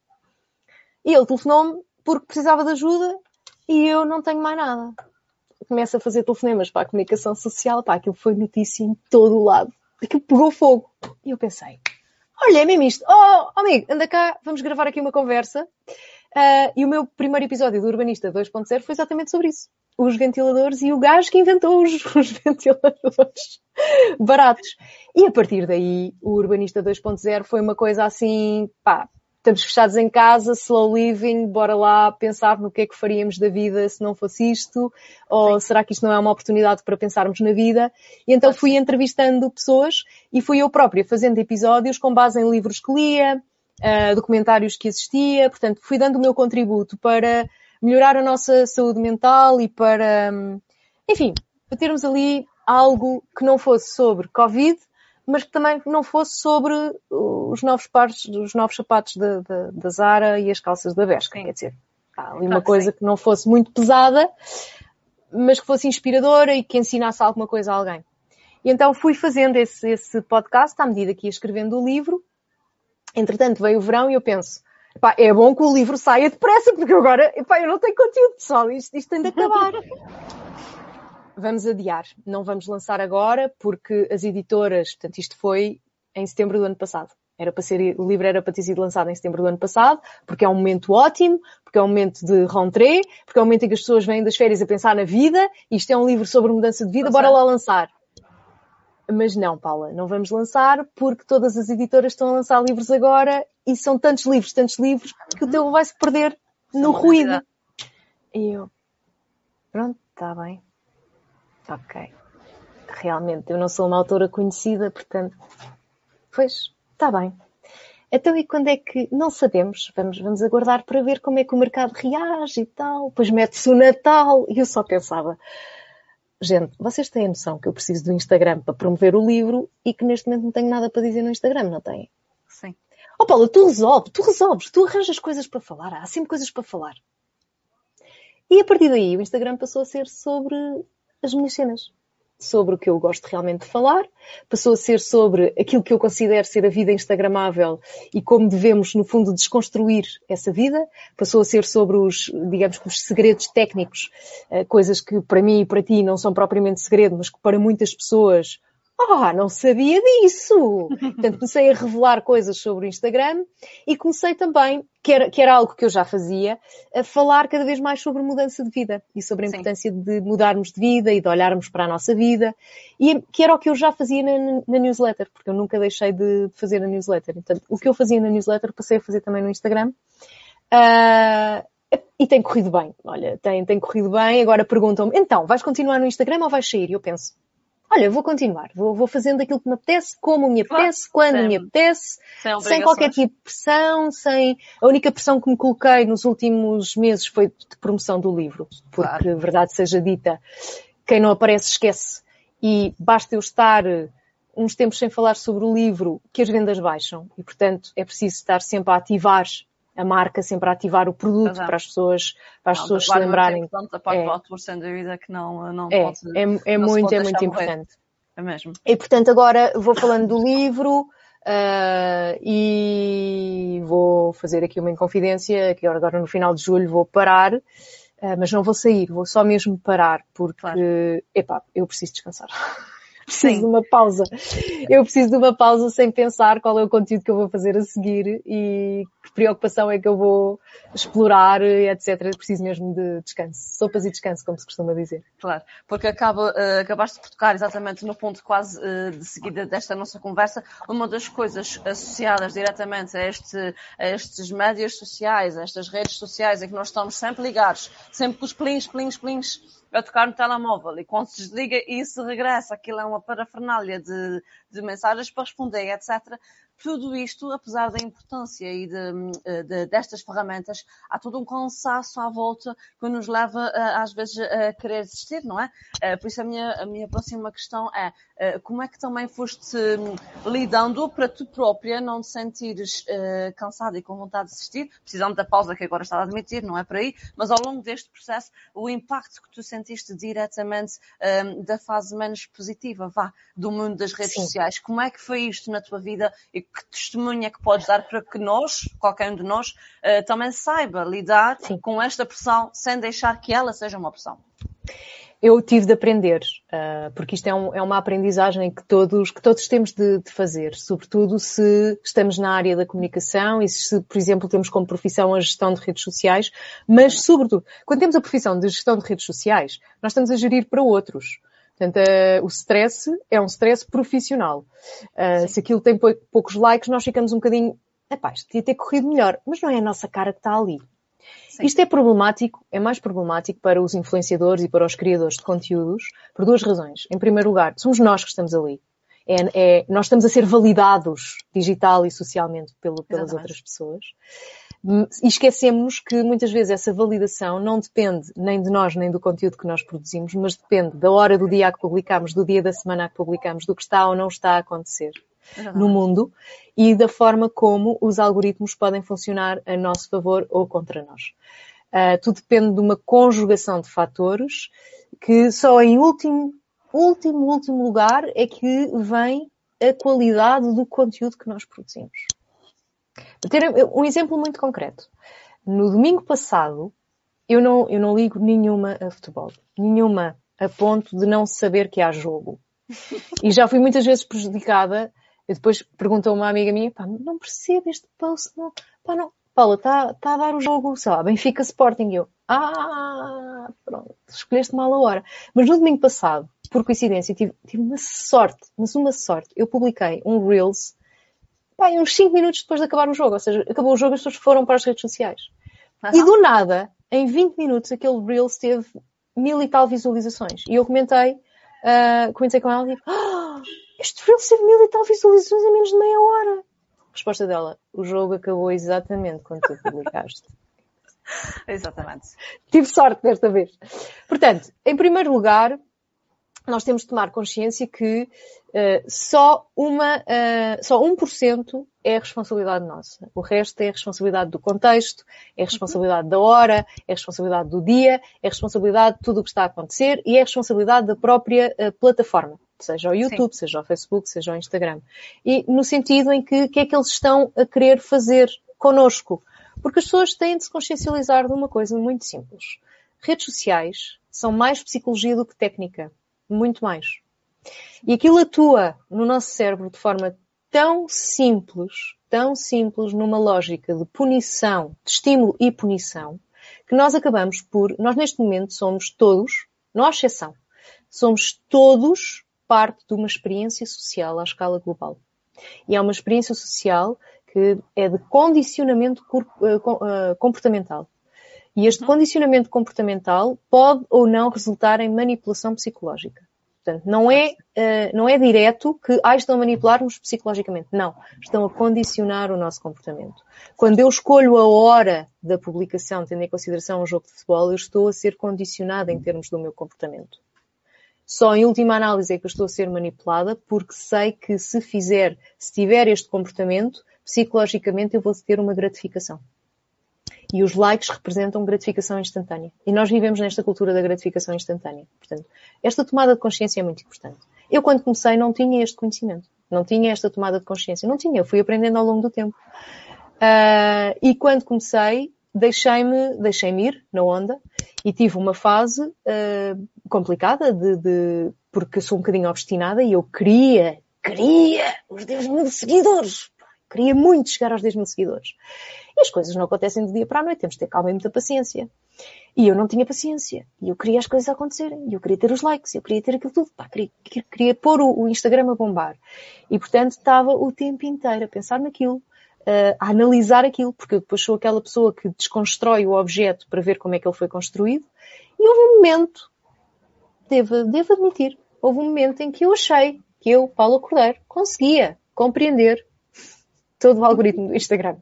E ele telefonou-me porque precisava de ajuda e eu não tenho mais nada. Começa a fazer telefonemas para a comunicação social, pá, aquilo foi notícia em todo o lado. Aquilo pegou fogo. E eu pensei, olha, é isto. Oh, amigo, anda cá, vamos gravar aqui uma conversa. Uh, e o meu primeiro episódio do Urbanista 2.0 foi exatamente sobre isso. Os ventiladores e o gajo que inventou os, os ventiladores baratos. E a partir daí, o Urbanista 2.0 foi uma coisa assim, pá, estamos fechados em casa, slow living, bora lá pensar no que é que faríamos da vida se não fosse isto, ou Sim. será que isto não é uma oportunidade para pensarmos na vida? E então fui entrevistando pessoas e fui eu própria fazendo episódios com base em livros que lia, uh, documentários que assistia, portanto, fui dando o meu contributo para melhorar a nossa saúde mental e para, um, enfim, para termos ali algo que não fosse sobre Covid, mas que também não fosse sobre os novos pares, os novos sapatos da, da, da Zara e as calças da Vesca. Quer dizer, há ali uma coisa que não fosse muito pesada, mas que fosse inspiradora e que ensinasse alguma coisa a alguém. E então fui fazendo esse, esse podcast à medida que ia escrevendo o livro. Entretanto, veio o verão e eu penso, Epá, é bom que o livro saia depressa, porque agora epá, eu não tenho conteúdo, pessoal, isto, isto tem de acabar. vamos adiar, não vamos lançar agora, porque as editoras, portanto, isto foi em setembro do ano passado. Era para ser, o livro era para ter sido lançado em setembro do ano passado, porque é um momento ótimo, porque é um momento de rentrée, porque é um momento em que as pessoas vêm das férias a pensar na vida, isto é um livro sobre mudança de vida, bora lá lançar. Mas não, Paula, não vamos lançar porque todas as editoras estão a lançar livros agora e são tantos livros, tantos livros, que o teu vai se perder no ruído. E eu, pronto, está bem. Ok. Realmente, eu não sou uma autora conhecida, portanto, pois, está bem. Então, e quando é que, não sabemos, vamos, vamos aguardar para ver como é que o mercado reage e tal, depois mete-se o Natal, e eu só pensava, Gente, vocês têm a noção que eu preciso do Instagram para promover o livro e que neste momento não tenho nada para dizer no Instagram, não têm? Sim. Oh Paula, tu resolves, tu resolves, tu arranjas coisas para falar, há sempre coisas para falar. E a partir daí o Instagram passou a ser sobre as minhas cenas. Sobre o que eu gosto realmente de falar, passou a ser sobre aquilo que eu considero ser a vida instagramável e como devemos, no fundo, desconstruir essa vida, passou a ser sobre os, digamos, os segredos técnicos, eh, coisas que para mim e para ti não são propriamente segredo, mas que para muitas pessoas ah, não sabia disso! Portanto, comecei a revelar coisas sobre o Instagram e comecei também, que era, que era algo que eu já fazia, a falar cada vez mais sobre mudança de vida e sobre a importância Sim. de mudarmos de vida e de olharmos para a nossa vida. E que era o que eu já fazia na, na newsletter, porque eu nunca deixei de fazer a newsletter. Portanto, o que eu fazia na newsletter passei a fazer também no Instagram. Uh, e tem corrido bem. Olha, tem, tem corrido bem. Agora perguntam-me, então, vais continuar no Instagram ou vais sair? E eu penso, olha, vou continuar, vou, vou fazendo aquilo que me apetece, como me apetece, quando me apetece, sem, sem, qualquer tipo de pressão, sem. A única pressão que me coloquei nos últimos meses foi de promoção do livro, porque, claro. verdade seja dita, quem não aparece esquece. E basta eu estar uns tempos sem falar sobre o livro que as vendas baixam e, portanto, é preciso estar sempre a ativar a marca sempre a ativar o produto para as pessoas, para as não, pessoas se lembrarem. A parte é. do autor, sem dúvida, que não, não é, pode. É, é não muito, é muito importante. É mesmo. E portanto, agora vou falando do livro uh, e vou fazer aqui uma inconfidência, que agora no final de julho vou parar. Uh, mas não vou sair, vou só mesmo parar, porque, claro. epá, eu preciso descansar. preciso Sim. de uma pausa. Eu preciso de uma pausa sem pensar qual é o conteúdo que eu vou fazer a seguir e que preocupação é que eu vou explorar, etc. Preciso mesmo de descanso. Sopas e descanso, como se costuma dizer. Claro, porque acaba, uh, acabaste de tocar exatamente no ponto quase uh, de seguida desta nossa conversa. Uma das coisas associadas diretamente a, este, a estes médias sociais, a estas redes sociais, é que nós estamos sempre ligados, sempre com os plins, plins, plins a tocar no telemóvel e quando se desliga isso regressa, aquilo é uma parafernália de, de mensagens para responder, etc. Tudo isto, apesar da importância e de, de, destas ferramentas, há todo um cansaço à volta que nos leva, às vezes, a querer desistir, não é? Eh, por isso, a minha, a minha próxima questão é eh, como é que também foste hum, lidando para tu própria não te sentires uh, cansada e com vontade de desistir, precisando da pausa que agora está a admitir, não é por aí, mas ao longo deste processo, o impacto que tu sentiste diretamente um, da fase menos positiva, vá, do mundo das redes Sim. sociais, como é que foi isto na tua vida e que testemunha é que podes dar para que nós, qualquer um de nós, uh, também saiba lidar Sim. com esta pressão sem deixar que ela seja uma opção? Eu tive de aprender, uh, porque isto é, um, é, uma aprendizagem que todos, que todos temos de, de, fazer, sobretudo se estamos na área da comunicação e se, por exemplo, temos como profissão a gestão de redes sociais, mas, sobretudo, quando temos a profissão de gestão de redes sociais, nós estamos a gerir para outros. Portanto, uh, o stress é um stress profissional. Uh, se aquilo tem poucos likes, nós ficamos um bocadinho, isto podia ter corrido melhor, mas não é a nossa cara que está ali. Sim. Isto é problemático, é mais problemático para os influenciadores e para os criadores de conteúdos por duas razões. Em primeiro lugar, somos nós que estamos ali. É, é, nós estamos a ser validados digital e socialmente pelo, pelas Exatamente. outras pessoas. E esquecemos que muitas vezes essa validação não depende nem de nós nem do conteúdo que nós produzimos, mas depende da hora do dia que publicamos, do dia da semana que publicamos, do que está ou não está a acontecer no mundo e da forma como os algoritmos podem funcionar a nosso favor ou contra nós. Uh, tudo depende de uma conjugação de fatores que só em último último, último lugar é que vem a qualidade do conteúdo que nós produzimos. Vou ter um exemplo muito concreto. No domingo passado, eu não, eu não ligo nenhuma a futebol. Nenhuma a ponto de não saber que há jogo. E já fui muitas vezes prejudicada. E depois perguntou uma amiga minha, pá, não percebo este post, não, pá, não. Paula, está tá a dar o jogo, sei lá, Benfica Sporting. Eu, ah, pronto, escolheste mal a hora. Mas no domingo passado, por coincidência, tive, tive uma sorte, mas uma sorte. Eu publiquei um Reels, pá, uns 5 minutos depois de acabar o jogo. Ou seja, acabou o jogo e as pessoas foram para as redes sociais. Uhum. E do nada, em 20 minutos, aquele Reels teve mil e tal visualizações. E eu comentei, uh, comentei com ela e digo, ah, este Reels teve mil e tal visualizações em menos de meia hora. Resposta dela, o jogo acabou exatamente quando tu publicaste. exatamente. Tive sorte desta vez. Portanto, em primeiro lugar, nós temos de tomar consciência que uh, só, uma, uh, só 1% é responsabilidade nossa. O resto é responsabilidade do contexto, é responsabilidade da hora, é responsabilidade do dia, é responsabilidade de tudo o que está a acontecer e é responsabilidade da própria uh, plataforma. Seja o YouTube, Sim. seja o Facebook, seja o Instagram. E no sentido em que, que é que eles estão a querer fazer connosco? Porque as pessoas têm de se consciencializar de uma coisa muito simples. Redes sociais são mais psicologia do que técnica muito mais. E aquilo atua no nosso cérebro de forma tão simples, tão simples numa lógica de punição, de estímulo e punição, que nós acabamos por, nós neste momento somos todos, não há exceção, somos todos parte de uma experiência social à escala global. E é uma experiência social que é de condicionamento eh, eh, comportamental. E este condicionamento comportamental pode ou não resultar em manipulação psicológica. Portanto, não é, uh, não é direto que ah, estão a manipular-nos psicologicamente. Não. Estão a condicionar o nosso comportamento. Quando eu escolho a hora da publicação, tendo em consideração um jogo de futebol, eu estou a ser condicionada em termos do meu comportamento. Só em última análise é que eu estou a ser manipulada porque sei que se fizer, se tiver este comportamento, psicologicamente eu vou ter uma gratificação. E os likes representam gratificação instantânea. E nós vivemos nesta cultura da gratificação instantânea. Portanto, esta tomada de consciência é muito importante. Eu, quando comecei, não tinha este conhecimento. Não tinha esta tomada de consciência. Não tinha. Eu fui aprendendo ao longo do tempo. Uh, e quando comecei, deixei-me deixei ir na onda e tive uma fase uh, complicada de, de, porque sou um bocadinho obstinada e eu queria, queria os 10 mil seguidores. Queria muito chegar aos 10 mil seguidores. E as coisas não acontecem do dia para a noite, temos de ter calma e muita paciência. E eu não tinha paciência. E eu queria as coisas acontecerem. E eu queria ter os likes. Eu queria ter aquilo tudo. Pá, queria, queria pôr o, o Instagram a bombar. E portanto estava o tempo inteiro a pensar naquilo, uh, a analisar aquilo, porque eu depois sou aquela pessoa que desconstrói o objeto para ver como é que ele foi construído. E houve um momento, devo, devo admitir, houve um momento em que eu achei que eu, Paulo Cordeiro, conseguia compreender todo o algoritmo do Instagram.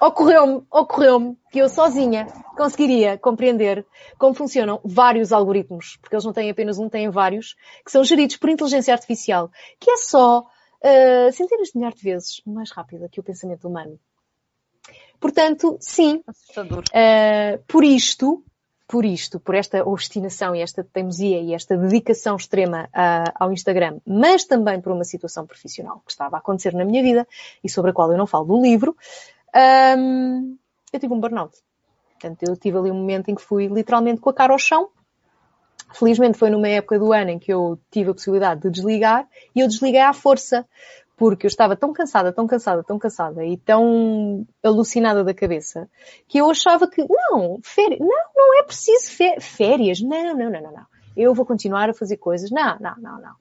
Ocorreu-me, ocorreu-me que eu sozinha conseguiria compreender como funcionam vários algoritmos, porque eles não têm apenas um, têm vários, que são geridos por inteligência artificial, que é só uh, centenas de milhares de vezes mais rápida que o pensamento humano. Portanto, sim, uh, por isto, por isto, por esta obstinação e esta teimosia e esta dedicação extrema uh, ao Instagram, mas também por uma situação profissional que estava a acontecer na minha vida e sobre a qual eu não falo no livro, um, eu tive um burnout. Portanto, eu tive ali um momento em que fui literalmente com a cara ao chão. Felizmente foi numa época do ano em que eu tive a possibilidade de desligar e eu desliguei à força, porque eu estava tão cansada, tão cansada, tão cansada e tão alucinada da cabeça que eu achava que, não, férias, não, não é preciso férias, não, não, não, não, não. Eu vou continuar a fazer coisas, não, não, não, não.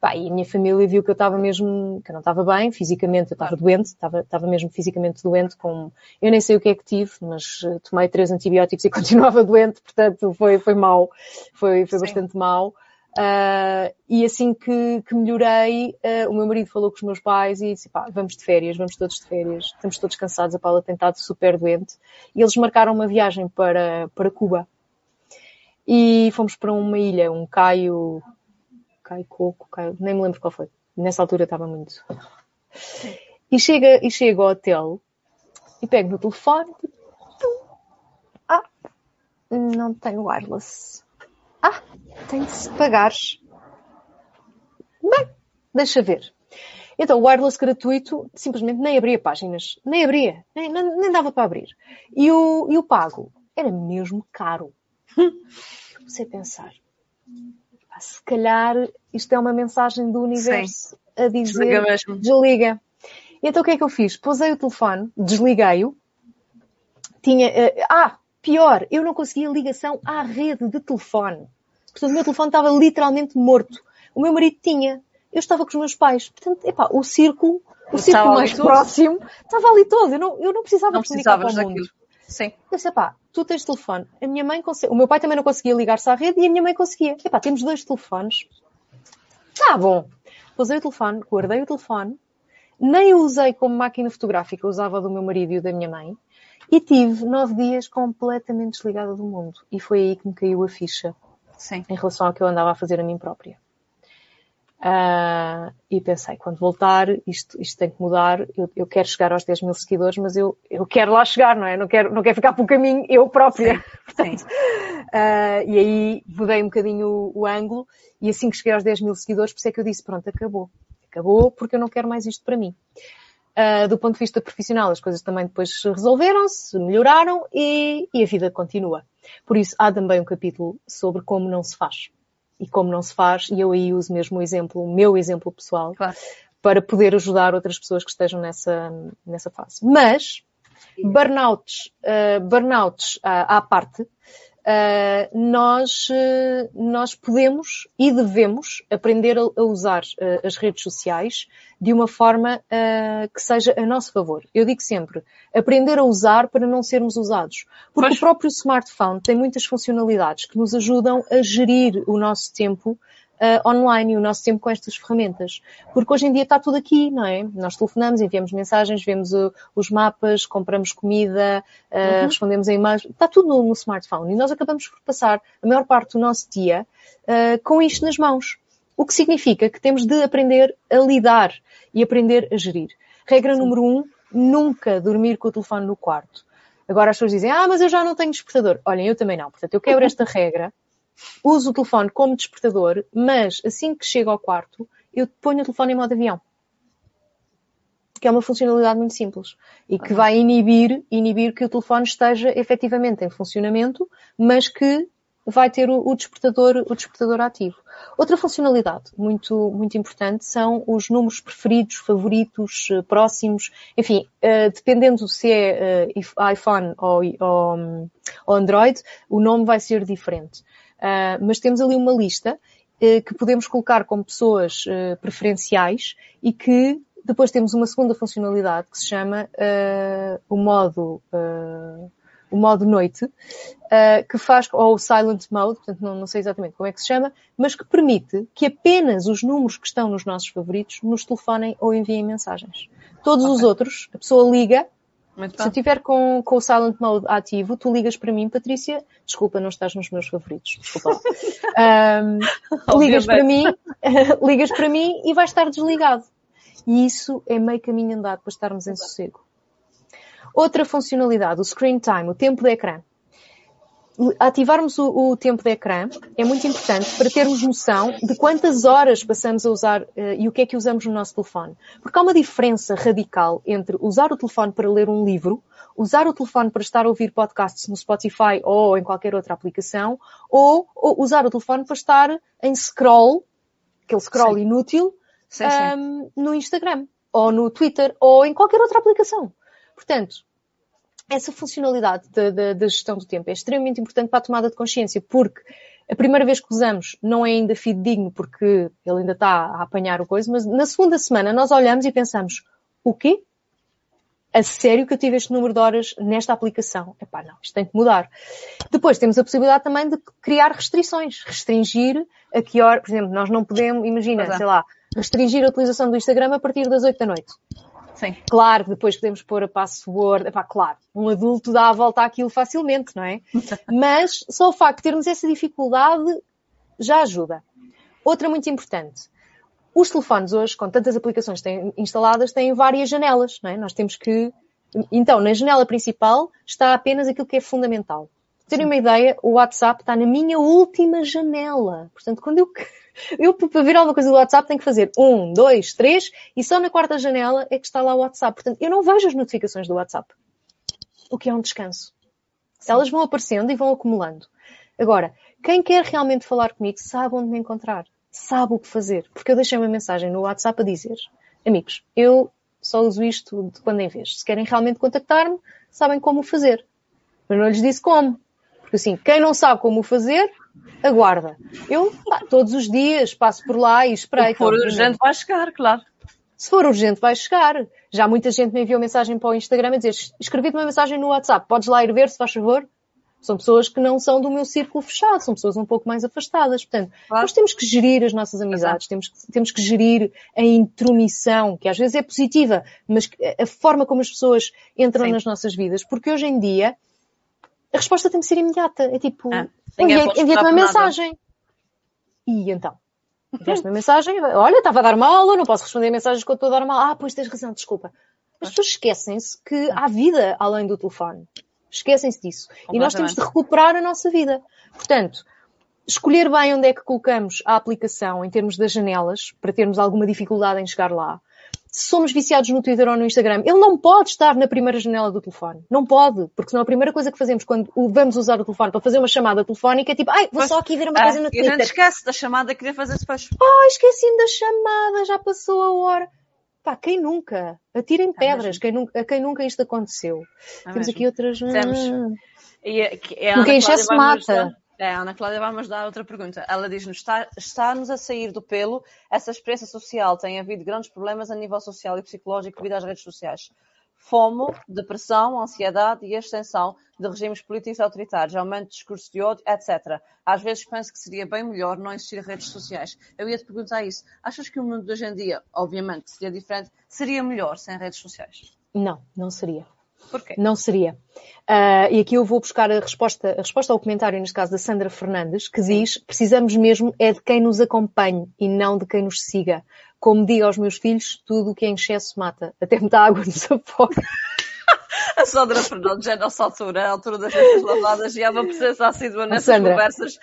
Pá, e a minha família viu que eu estava mesmo, que eu não estava bem, fisicamente, eu estava doente, estava, estava mesmo fisicamente doente, com, eu nem sei o que é que tive, mas eh, tomei três antibióticos e continuava doente, portanto foi, foi mau, foi, foi bastante mau. Uh, e assim que, que melhorei, uh, o meu marido falou com os meus pais e disse, pá, vamos de férias, vamos todos de férias, estamos todos cansados, a Paula tem estado super doente. E eles marcaram uma viagem para, para Cuba. E fomos para uma ilha, um Caio, Caio Coco, Caio, nem me lembro qual foi. Nessa altura estava muito. E chega, e chega ao hotel e pego no telefone, tipo, ah, não tenho wireless. Tem de se pagar. Bem, deixa ver. Então, o wireless gratuito simplesmente nem abria páginas. Nem abria. Nem, nem, nem dava para abrir. E o, e o pago era mesmo caro. Comecei a pensar. Se calhar isto é uma mensagem do universo Sim. a dizer desliga, mesmo. desliga. E então o que é que eu fiz? Pusei o telefone, desliguei-o. Tinha. Uh, ah, pior, eu não conseguia ligação à rede de telefone. Portanto, o meu telefone estava literalmente morto. O meu marido tinha. Eu estava com os meus pais. Portanto, epá, o círculo, o círculo mais próximo estava ali todo. Eu não, eu não precisava não comunicar com o mundo. Daquilo. Sim. Eu disse, pá, tu tens telefone. A minha mãe consegue. O meu pai também não conseguia ligar-se à rede e a minha mãe conseguia. Epá, temos dois telefones. Tá bom. Pusei o telefone, guardei o telefone, nem o usei como máquina fotográfica, usava do meu marido e o da minha mãe. E tive nove dias completamente desligada do mundo. E foi aí que me caiu a ficha. Sim. Em relação ao que eu andava a fazer a mim própria. Uh, e pensei, quando voltar, isto, isto tem que mudar. Eu, eu, quero chegar aos 10 mil seguidores, mas eu, eu quero lá chegar, não é? Não quero, não quero ficar pelo caminho eu própria. Sim, Portanto, uh, e aí mudei um bocadinho o, o, ângulo e assim que cheguei aos 10 mil seguidores, por isso é que eu disse, pronto, acabou. Acabou porque eu não quero mais isto para mim. Uh, do ponto de vista profissional, as coisas também depois resolveram-se, melhoraram e, e a vida continua. Por isso, há também um capítulo sobre como não se faz e como não se faz, e eu aí uso mesmo o exemplo, o meu exemplo pessoal, claro. para poder ajudar outras pessoas que estejam nessa, nessa fase. Mas, burnouts, uh, burnouts uh, à parte, Uh, nós, uh, nós podemos e devemos aprender a, a usar uh, as redes sociais de uma forma que seja a nosso favor. Eu digo sempre, aprender a usar para não sermos usados. Porque Mas... o próprio smartphone tem muitas funcionalidades que nos ajudam a gerir o nosso tempo uh, online e o nosso tempo com estas ferramentas. Porque hoje em dia está tudo aqui, não é? Nós telefonamos, enviamos mensagens, vemos uh, os mapas, compramos comida, uh, uhum. respondemos a e-mails, está tudo no, no, smartphone. E nós acabamos por passar a maior parte do nosso dia com isto nas mãos. O que significa que temos de aprender a lidar e aprender a gerir. Regra Sim. número um, nunca dormir com o telefone no quarto. Agora as pessoas dizem, ah, mas eu já não tenho despertador. Olhem, eu também não. Portanto, eu quebro esta regra uso o telefone como despertador, mas assim que chego ao quarto, eu ponho o telefone em modo avião. Que é uma funcionalidade muito simples e que vai inibir, inibir que o telefone esteja efetivamente em funcionamento, mas que vai ter o, despertador, o despertador ativo. Outra funcionalidade muito, muito importante são os números preferidos, favoritos, eh, próximos, enfim, uh, dependendo se é uh, iPhone ou, ou, ou Android, o nome vai ser diferente. Uh, mas temos ali uma lista uh, que podemos colocar como pessoas uh, preferenciais e que depois temos uma segunda funcionalidade que se chama o modo o modo noite, que faz, ou o silent mode, portanto não, não, sei exatamente como é que se chama, mas que permite que apenas os números que estão nos nossos favoritos nos telefonem ou enviem mensagens. Todos okay. os outros, a pessoa liga, Se eu estiver com, com o Silent Mode ativo, tu ligas para mim, Patrícia, desculpa, não estás nos meus favoritos, desculpa. Um, ligas para mim, ligas para mim e vais estar desligado. E isso é meio caminho andado para estarmos em sossego. Outra funcionalidade, o screen time, o tempo de ecrã ativarmos o, o, tempo de ecrã é muito importante para termos noção de quantas horas passamos a usar uh, e o que é que usamos no nosso telefone. Porque há uma diferença radical entre usar o telefone para ler um livro, usar o telefone para estar a ouvir podcasts no Spotify ou em qualquer outra aplicação, ou, ou usar o telefone para estar em scroll, aquele scroll sim. inútil, sim, sim. Um, no Instagram, ou no Twitter, ou em qualquer outra aplicação. Portanto, essa funcionalidade da, gestão do tempo é extremamente importante para a tomada de consciência, porque a primeira vez que usamos não é ainda fidedigno porque ele ainda está a apanhar o coisa, mas na segunda semana nós olhamos e pensamos, o quê? A sério que eu tive este número de horas nesta aplicação? Epá, não, isto tem que mudar. Depois temos a possibilidade também de criar restrições. Restringir a que hora, por exemplo, nós não podemos, imagina, é. sei lá, restringir a utilização do Instagram a partir das 8 da noite. Sim. Claro que depois podemos pôr a password, epá, claro, um adulto dá a volta àquilo facilmente, não é? Mas só o facto de termos essa dificuldade já ajuda. Outra muito importante. Os telefones hoje, com tantas aplicações têm, instaladas, têm várias janelas, não é? Nós temos que... Então, na janela principal está apenas aquilo que é fundamental. Terem uma ideia, o WhatsApp está na minha última janela. Portanto, quando eu, eu para ver alguma coisa do WhatsApp tenho que fazer um, dois, três e só na quarta janela é que está lá o WhatsApp. Portanto, eu não vejo as notificações do WhatsApp. O que é um descanso. Sim. Elas vão aparecendo e vão acumulando. Agora, quem quer realmente falar comigo sabe onde me encontrar. Sabe o que fazer. Porque eu deixei uma mensagem no WhatsApp a dizer amigos, eu só uso isto de quando em vez. Se querem realmente contactar-me, sabem como fazer. Mas não lhes disse como. Porque assim, quem não sabe como fazer, aguarda. Eu, pá, todos os dias, passo por lá e espreito. Se for urgente, vai chegar, claro. Se for urgente, vai chegar. Já muita gente me enviou mensagem para o Instagram a dizer, escrevi-te uma mensagem no WhatsApp, podes lá ir ver, se faz favor? São pessoas que não são do meu círculo fechado, são pessoas um pouco mais afastadas. Portanto, claro. nós temos que gerir as nossas amizades, temos, temos que gerir a intromissão, que às vezes é positiva, mas a forma como as pessoas entram Sim. nas nossas vidas. Porque hoje em dia, a resposta tem que ser imediata. É tipo, ah, envia-te uma mensagem. E então? Enviaste uma mensagem, olha, estava a dar mal, não posso responder mensagens quando estou a dar mal. Ah, pois tens razão, desculpa. As pessoas esquecem-se que há vida além do telefone. Esquecem-se disso. E nós temos de recuperar a nossa vida. Portanto, escolher bem onde é que colocamos a aplicação em termos das janelas, para termos alguma dificuldade em chegar lá. Se somos viciados no Twitter ou no Instagram, ele não pode estar na primeira janela do telefone. Não pode, porque senão a primeira coisa que fazemos quando vamos usar o telefone para fazer uma chamada telefónica é tipo, ai, vou só aqui ver uma ah, coisa no Twitter. E gente esquece da chamada, queria fazer depois. Oh, esqueci-me da chamada, já passou a hora. Pá, quem nunca? Atirem é pedras, quem nunca, a quem nunca isto aconteceu. É Temos mesmo. aqui outras. Temos. E, é é a enche se mata. É, a Ana Cláudia vai-nos dar outra pergunta. Ela diz-nos: está, está-nos a sair do pelo essa experiência social. Tem havido grandes problemas a nível social e psicológico devido às redes sociais fomo, depressão, ansiedade e extensão de regimes políticos autoritários, aumento de discurso de ódio, etc. Às vezes penso que seria bem melhor não existir redes sociais. Eu ia te perguntar isso. Achas que o mundo de hoje em dia, obviamente, seria diferente, seria melhor sem redes sociais? Não, não seria. Porquê? Não seria. Uh, e aqui eu vou buscar a resposta, a resposta ao comentário, neste caso, da Sandra Fernandes, que diz precisamos mesmo é de quem nos acompanhe e não de quem nos siga. Como digo aos meus filhos, tudo o que é em excesso mata. Até muita água nos afoga. A Sandra Fernandes é a nossa altura, a altura das vezes lavadas, e é uma presença assídua nessas Sandra, conversas.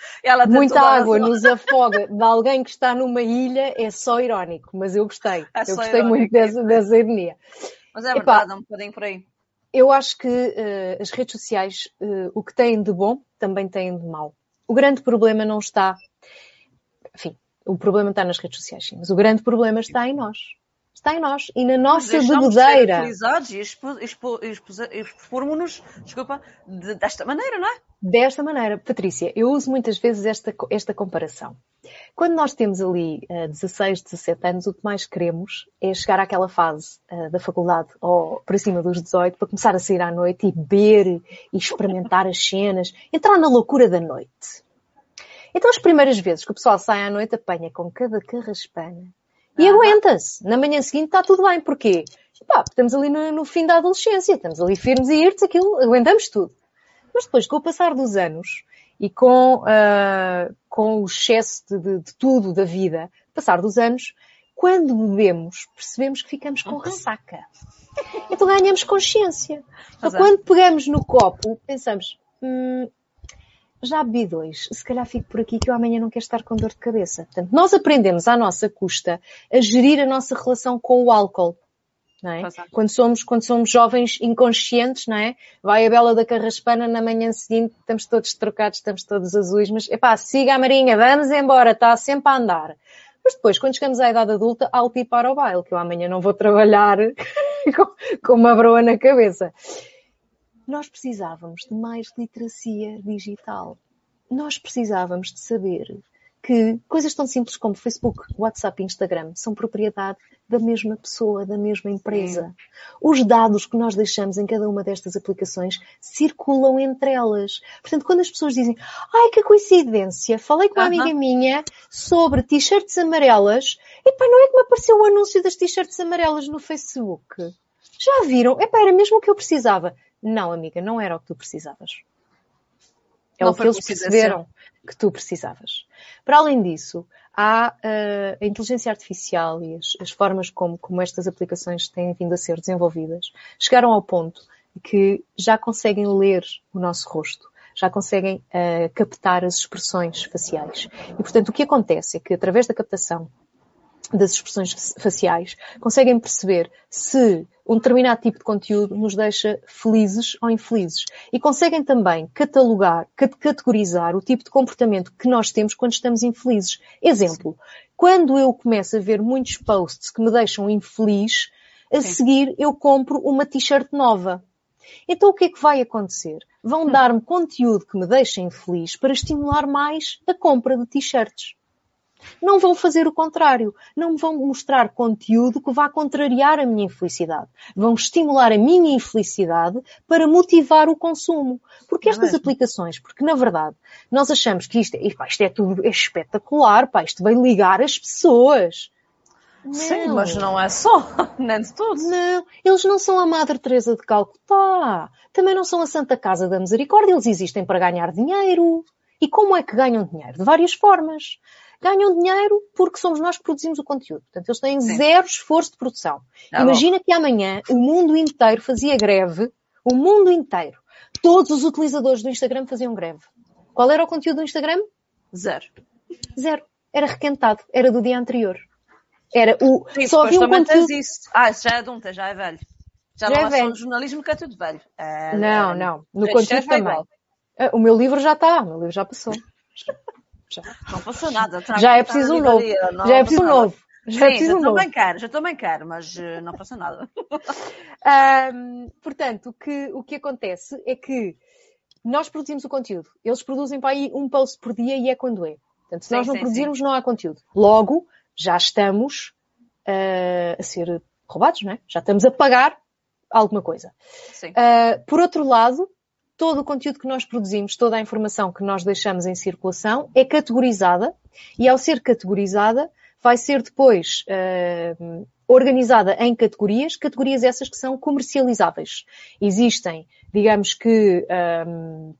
muita água nos afoga de alguém que está numa ilha é só irónico, mas eu gostei. É eu gostei irónico, muito dessa, dessa ironia. Mas é verdade, Epá, é um bocadinho por aí. Eu acho que uh, as redes sociais, uh, o que têm de bom, também têm de mau. O grande problema não está. Enfim, o problema está nas redes sociais, sim, mas o grande problema está em nós. Está em nós e na nossa bebedeira. e expormos-nos, desculpa, de, desta maneira, não é? Desta maneira. Patrícia, eu uso muitas vezes esta, esta comparação. Quando nós temos ali uh, 16, 17 anos, o que mais queremos é chegar àquela fase uh, da faculdade ou para cima dos 18 para começar a sair à noite e beber e experimentar as cenas, entrar na loucura da noite. Então as primeiras vezes que o pessoal sai à noite apanha com cada carraspana e aguenta-se. Na manhã seguinte está tudo bem. Porquê? Pá, estamos ali no, no, fim da adolescência, estamos ali firmes e irtes, aquilo, aguentamos tudo. Mas depois, com o passar dos anos e com, uh, com o excesso de, de, de, tudo da vida, passar dos anos, quando bebemos, percebemos que ficamos com uhum. ressaca. Então ganhamos consciência. Então, quando pegamos no copo, pensamos, hum, já bebi dois, se calhar fico por aqui que eu amanhã não quero estar com dor de cabeça. Portanto, nós aprendemos à nossa custa a gerir a nossa relação com o álcool. Não é? Quando somos, quando somos jovens inconscientes, não é? Vai a Bela da Carraspana na manhã seguinte, estamos todos trocados, estamos todos azuis, mas epá, siga a Marinha, vamos embora, está sempre a andar. Mas depois, quando chegamos à idade adulta, há o tipo para o baile, que eu amanhã não vou trabalhar com, com uma broa na cabeça nós precisávamos de mais literacia digital. Nós precisávamos de saber que coisas tão simples como Facebook, WhatsApp e Instagram são propriedade da mesma pessoa, da mesma empresa. Os dados que nós deixamos em cada uma destas aplicações circulam entre elas. Portanto, quando as pessoas dizem, ai que coincidência, falei com uma amiga minha sobre t-shirts amarelas, epá, não é que me apareceu o anúncio das t-shirts amarelas no Facebook? Já viram? Epá, era mesmo o que eu precisava. Não, amiga, não era o que tu precisavas. É não o que eles perceberam que tu precisavas. Para além disso, há uh, a inteligência artificial e as, as formas como, como estas aplicações têm vindo a ser desenvolvidas chegaram ao ponto que já conseguem ler o nosso rosto, já conseguem uh, captar as expressões faciais. E, portanto, o que acontece é que, através da captação das expressões faciais, conseguem perceber se um determinado tipo de conteúdo nos deixa felizes ou infelizes. E conseguem também catalogar, categorizar o tipo de comportamento que nós temos quando estamos infelizes. Exemplo, quando eu começo a ver muitos posts que me deixam infeliz, a Sim. seguir eu compro uma t-shirt nova. Então o que é que vai acontecer? Vão hum. dar-me conteúdo que me deixa infeliz para estimular mais a compra de t-shirts. Não vão fazer o contrário. Não vão mostrar conteúdo que vá contrariar a minha infelicidade. Vão estimular a minha infelicidade para motivar o consumo. Porque é estas aplicações, porque na verdade, nós achamos que isto, isto é tudo é espetacular, pá, isto vai ligar as pessoas. Não. Sim, mas não é só, nem de tudo. Não, eles não são a Madre Teresa de Calcutá. Também não são a Santa Casa da Misericórdia. Eles existem para ganhar dinheiro. E como é que ganham dinheiro? De várias formas ganham dinheiro porque somos nós que produzimos o conteúdo. Portanto, eles têm Sim. zero esforço de produção. Ah, Imagina bom. que amanhã o mundo inteiro fazia greve, o mundo inteiro. Todos os utilizadores do Instagram faziam greve. Qual era o conteúdo do Instagram? Zero. Zero. Era requentado. Era do dia anterior. Era o. Sim, só havia um conteúdo. Isso. Ah, isso já é adulta, já é velho. Já, já não é, é velho. jornalismo que é tudo velho. É, não, é, não. No conteúdo também. Ah, o meu livro já está. O meu livro já passou. Já. Não passou nada. Já é preciso um novo. Já é preciso um novo. Já Sim, é preciso já estou bem caro, já estou bem caro, mas uh, não passa nada. um, portanto, o que, o que acontece é que nós produzimos o conteúdo. Eles produzem para aí um post por dia e é quando é. Portanto, se sim, nós não sim, produzirmos, sim. não há conteúdo. Logo, já estamos uh, a ser roubados, não é? Já estamos a pagar alguma coisa. Uh, por outro lado, todo o conteúdo que nós produzimos, toda a informação que nós deixamos em circulação é categorizada e ao ser categorizada vai ser depois uh, organizada em categorias, categorias essas que são comercializáveis. Existem, digamos que, um,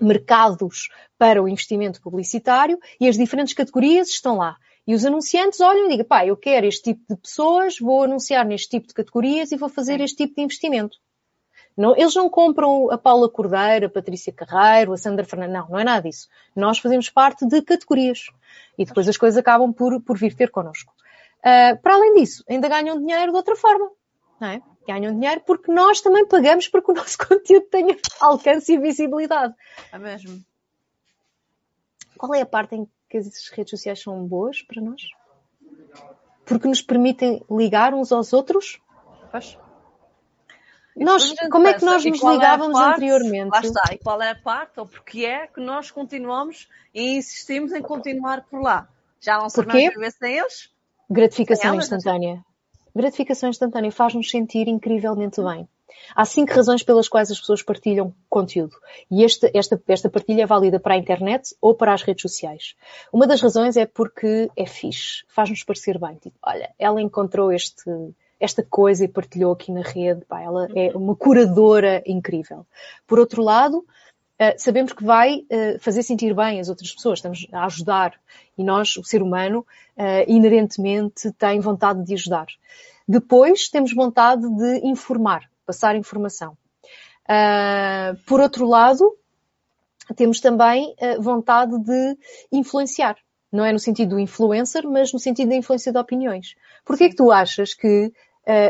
mercados para o investimento publicitário e as diferentes categorias estão lá. E os anunciantes olham e digam, pá, eu quero este tipo de pessoas, vou anunciar neste tipo de categorias e vou fazer este tipo de investimento. Não, eles não compram a Paula Cordeiro, a Patrícia Carreiro, a Sandra Fernandes. Não, não é nada disso. Nós fazemos parte de categorias. E depois as coisas acabam por, por vir ter connosco. Uh, para além disso, ainda ganham dinheiro de outra forma. Não é? Ganham dinheiro porque nós também pagamos para que o nosso conteúdo tenha alcance e visibilidade. É mesmo. Qual é a parte em que as redes sociais são boas para nós? Porque nos permitem ligar uns aos outros? Pois. Nós, como é que nós nos é ligávamos é parte, anteriormente? Lá está, e qual é a parte, ou porque é que nós continuamos e insistimos em continuar por lá? Já não sabemos viver sem eles? Gratificação sem instantânea. Gratificação instantânea faz-nos sentir incrivelmente bem. Há cinco razões pelas quais as pessoas partilham conteúdo. E esta, esta, esta partilha é válida para a internet ou para as redes sociais. Uma das razões é porque é fixe. Faz-nos parecer bem. Tipo, olha, ela encontrou este, esta coisa e partilhou aqui na rede. Pá, ela é uma curadora incrível. Por outro lado, Uh, sabemos que vai uh, fazer sentir bem as outras pessoas, estamos a ajudar e nós, o ser humano, uh, inerentemente tem vontade de ajudar. Depois, temos vontade de informar, passar informação. por outro lado, temos também vontade de influenciar. Não é no sentido do influencer, mas no sentido da influência de opiniões. Porquê é que tu achas que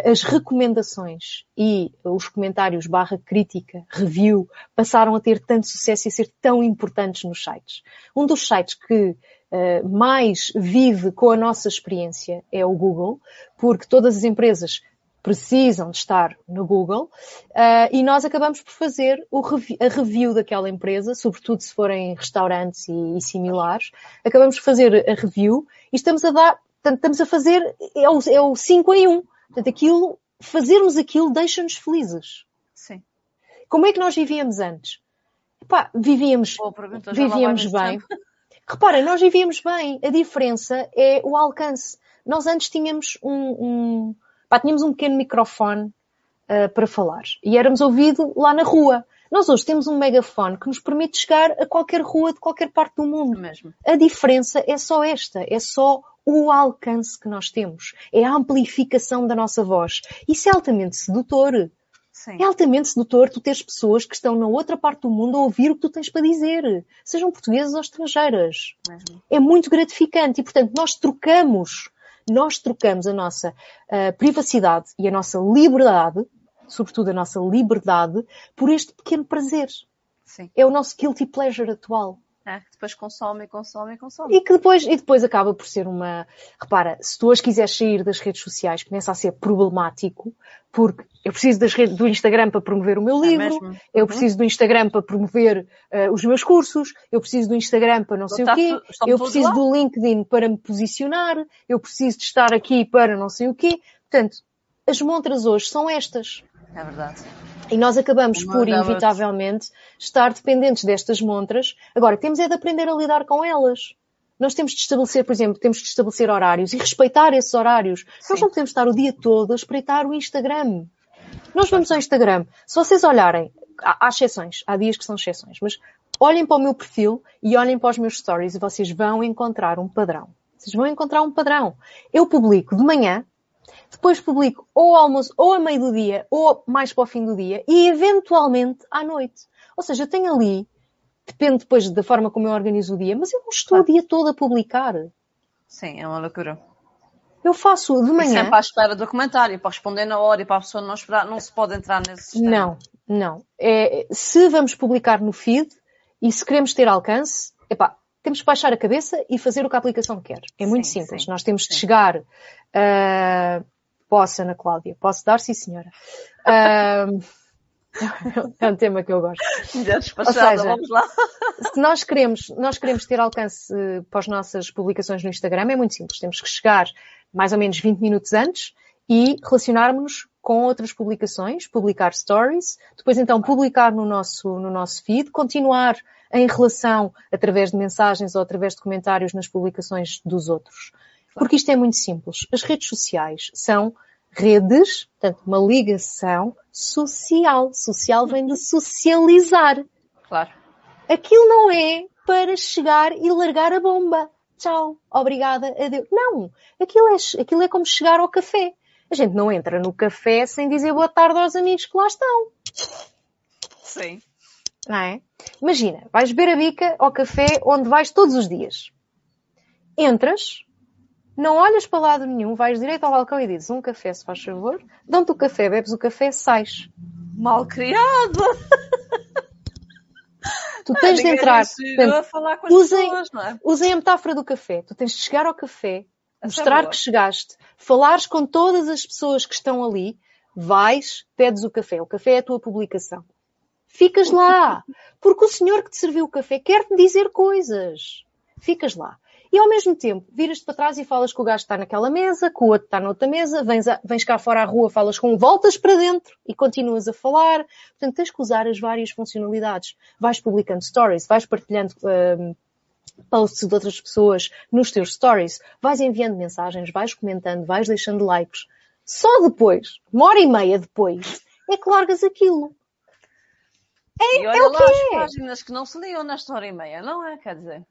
as recomendações e os comentários barra crítica, review, passaram a ter tanto sucesso e a ser tão importantes nos sites. Um dos sites que uh, mais vive com a nossa experiência é o Google, porque todas as empresas precisam de estar no Google uh, e nós acabamos por fazer a review daquela empresa, sobretudo se forem restaurantes e, e, similares, acabamos por fazer a review e estamos a dar, estamos a fazer, é o, é o 5 em 1. Portanto, aquilo, fazermos aquilo deixa-nos felizes. Sim. Como é que nós vivíamos antes? Epá, vivíamos, vivíamos bem. Repara, nós vivíamos bem. A diferença é o alcance. Nós antes tínhamos um, um, pá, tínhamos um pequeno microfone uh, para falar e éramos ouvidos lá na rua. Nós hoje temos um megafone que nos permite chegar a qualquer rua de qualquer parte do mundo. Mesmo. A diferença é só esta, é só o alcance que nós temos, é a amplificação da nossa voz. Isso é altamente sedutor. Sim. É altamente sedutor tu teres pessoas que estão na outra parte do mundo a ouvir o que tu tens para dizer, sejam portuguesas ou estrangeiras. Mesmo. É muito gratificante e, portanto, nós trocamos, nós trocamos a nossa uh, privacidade e a nossa liberdade, sobretudo a nossa liberdade, por este pequeno prazer. Sim. É o nosso guilty pleasure atual. É, que depois consome, consome, consome. E que depois, e depois acaba por ser uma. Repara, se tu hoje quiseres sair das redes sociais, começa a ser problemático, porque eu preciso das redes, do Instagram para promover o meu é livro, é eu uhum. preciso do Instagram para promover uh, os meus cursos, eu preciso do Instagram para não sei o quê, eu preciso do LinkedIn para me posicionar, eu preciso de estar aqui para não sei o quê. Portanto, as montras hoje são estas. É verdade. E nós acabamos por, inevitavelmente, estar dependentes destas montras. Agora, temos é de aprender a lidar com elas. Nós temos de estabelecer, por exemplo, temos de estabelecer horários e respeitar esses horários. Sim. Nós não podemos estar o dia todo a espreitar o Instagram. Nós vamos ao Instagram. Se vocês olharem, há, há exceções, há dias que são exceções, mas olhem para o meu perfil e olhem para os meus stories e vocês vão encontrar um padrão. Vocês vão encontrar um padrão. Eu publico de manhã, depois publico ou ao almoço, ou a meio do dia, ou mais para o fim do dia, e eventualmente à noite. Ou seja, eu tenho ali, depende depois da forma como eu organizo o dia, mas eu não estou o dia todo a publicar. Sim, é uma loucura. Eu faço de manhã. E sempre à espera do comentário, para responder na hora e para a pessoa não esperar, não se pode entrar nesse sistema. Não, não. É, se vamos publicar no feed e se queremos ter alcance, epá, temos que baixar a cabeça e fazer o que a aplicação quer. É muito sim, simples. Sim, Nós temos sim. de chegar. Uh, posso, Ana Cláudia, posso dar, sim, senhora. Uh, é um tema que eu gosto. Ou seja, vamos lá. Se nós queremos, nós queremos ter alcance para as nossas publicações no Instagram, é muito simples. Temos que chegar mais ou menos 20 minutos antes e relacionarmos com outras publicações, publicar stories, depois então publicar no nosso, no nosso feed, continuar em relação através de mensagens ou através de comentários nas publicações dos outros. Porque isto é muito simples. As redes sociais são redes, portanto, uma ligação social. Social vem de socializar. Claro. Aquilo não é para chegar e largar a bomba. Tchau, obrigada, adeus. Não, aquilo é, aquilo é como chegar ao café. A gente não entra no café sem dizer boa tarde aos amigos que lá estão. Sim. Não é? Imagina, vais beber a bica ao café onde vais todos os dias. Entras, não olhas para lado nenhum, vais direito ao balcão e dizes um café, se faz favor, dão-te o café, bebes o café, sais. Mal criado! Tu tens de entrar. Portanto, usem, pessoas, é? usem a metáfora do café. Tu tens de chegar ao café, mostrar é que chegaste, falares com todas as pessoas que estão ali, vais, pedes o café. O café é a tua publicação. Ficas lá. Porque o senhor que te serviu o café quer te dizer coisas. Ficas lá. E ao mesmo tempo, viras-te para trás e falas que o gajo está naquela mesa, que o outro está noutra mesa, vens, a, vens cá fora à rua, falas com voltas para dentro e continuas a falar. Portanto, tens que usar as várias funcionalidades. Vais publicando stories, vais partilhando um, posts de outras pessoas nos teus stories, vais enviando mensagens, vais comentando, vais deixando likes. Só depois, uma hora e meia depois, é que largas aquilo. É, e olha é o lá que as é. páginas que não se liam nesta hora e meia, não é? Quer dizer.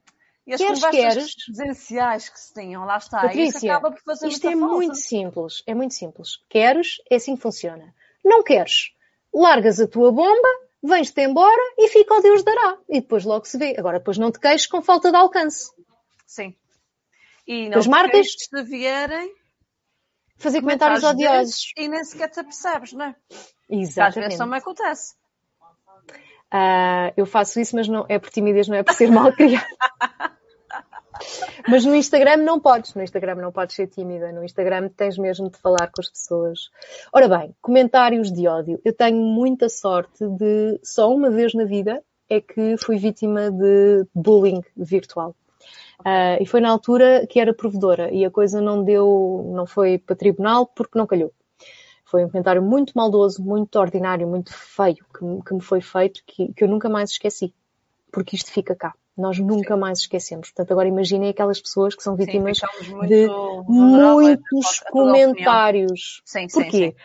E as queres, conversas queres. presenciais que se tinham, lá está. Patrícia, isso acaba por fazer isto é falta. muito simples. É muito simples. Queres, é assim que funciona. Não queres, largas a tua bomba, vens-te embora e fica o Deus dará. E depois logo se vê. Agora, depois não te queixes com falta de alcance. Sim. E não As marcas se vierem fazer comentários, odiosos. E nem sequer te apercebes, não é? Exatamente. Às vezes também acontece. Uh, eu faço isso, mas não é por timidez, não é por ser mal criado. Mas no Instagram não podes, no Instagram não podes ser tímida, no Instagram tens mesmo de falar com as pessoas. Ora bem, comentários de ódio. Eu tenho muita sorte de, só uma vez na vida, é que fui vítima de bullying virtual. Uh, e foi na altura que era provedora e a coisa não deu, não foi para tribunal porque não calhou. Foi um comentário muito maldoso, muito ordinário, muito feio que, que me foi feito, que, que, eu nunca mais esqueci. Porque isto fica cá. Nós nunca Sim. mais esquecemos. Portanto, agora imaginem aquelas pessoas que são vítimas Sim, muito de muitos comentários. Sim, Porquê?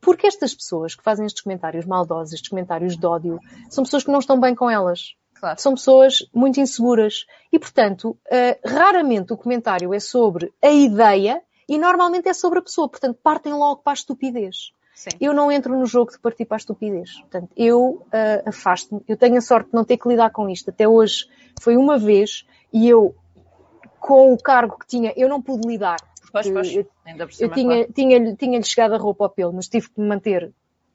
Porque estas pessoas que fazem estes comentários maldosos, estes comentários de ódio, são pessoas que não estão bem com elas. Claro. São pessoas muito inseguras. E, portanto, uh, raramente o comentário é sobre a ideia e normalmente é sobre a pessoa, portanto partem logo para a estupidez. Sim. Eu não entro no jogo de partir para a estupidez. Portanto, eu uh, afasto-me. Eu tenho a sorte de não ter que lidar com isto. Até hoje foi uma vez e eu, com o cargo que tinha, eu não pude lidar. Pois, pois. Eu, eu tinha, claro. tinha, tinha-lhe chegado a roupa ao pelo, mas tive que me manter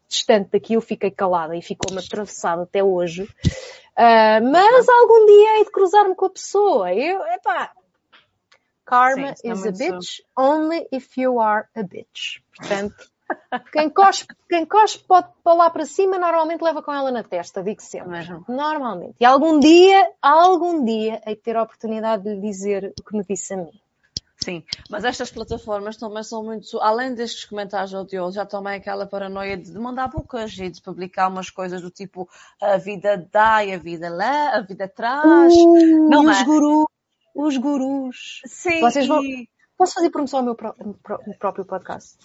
distante daquilo, fiquei calada e ficou-me atravessada até hoje. Uh, mas algum dia hei de cruzar-me com a pessoa. Eu, epá, karma Sim, is a bitch only if you are a bitch. Portanto, quem cospe, quem cospe pode para lá para cima, normalmente leva com ela na testa, digo sempre. Mesmo. Normalmente. E algum dia, algum dia, hei de ter a oportunidade de lhe dizer o que me disse a mim. Sim, mas estas plataformas também são muito, além destes comentários odiosos, já também aquela paranoia de mandar bocas e de publicar umas coisas do tipo a vida dá e a vida lá, a vida traz. Uh, não e é? os gurus, os gurus. Sim. Vocês vão, Posso fazer promoção ao meu, pró próprio podcast?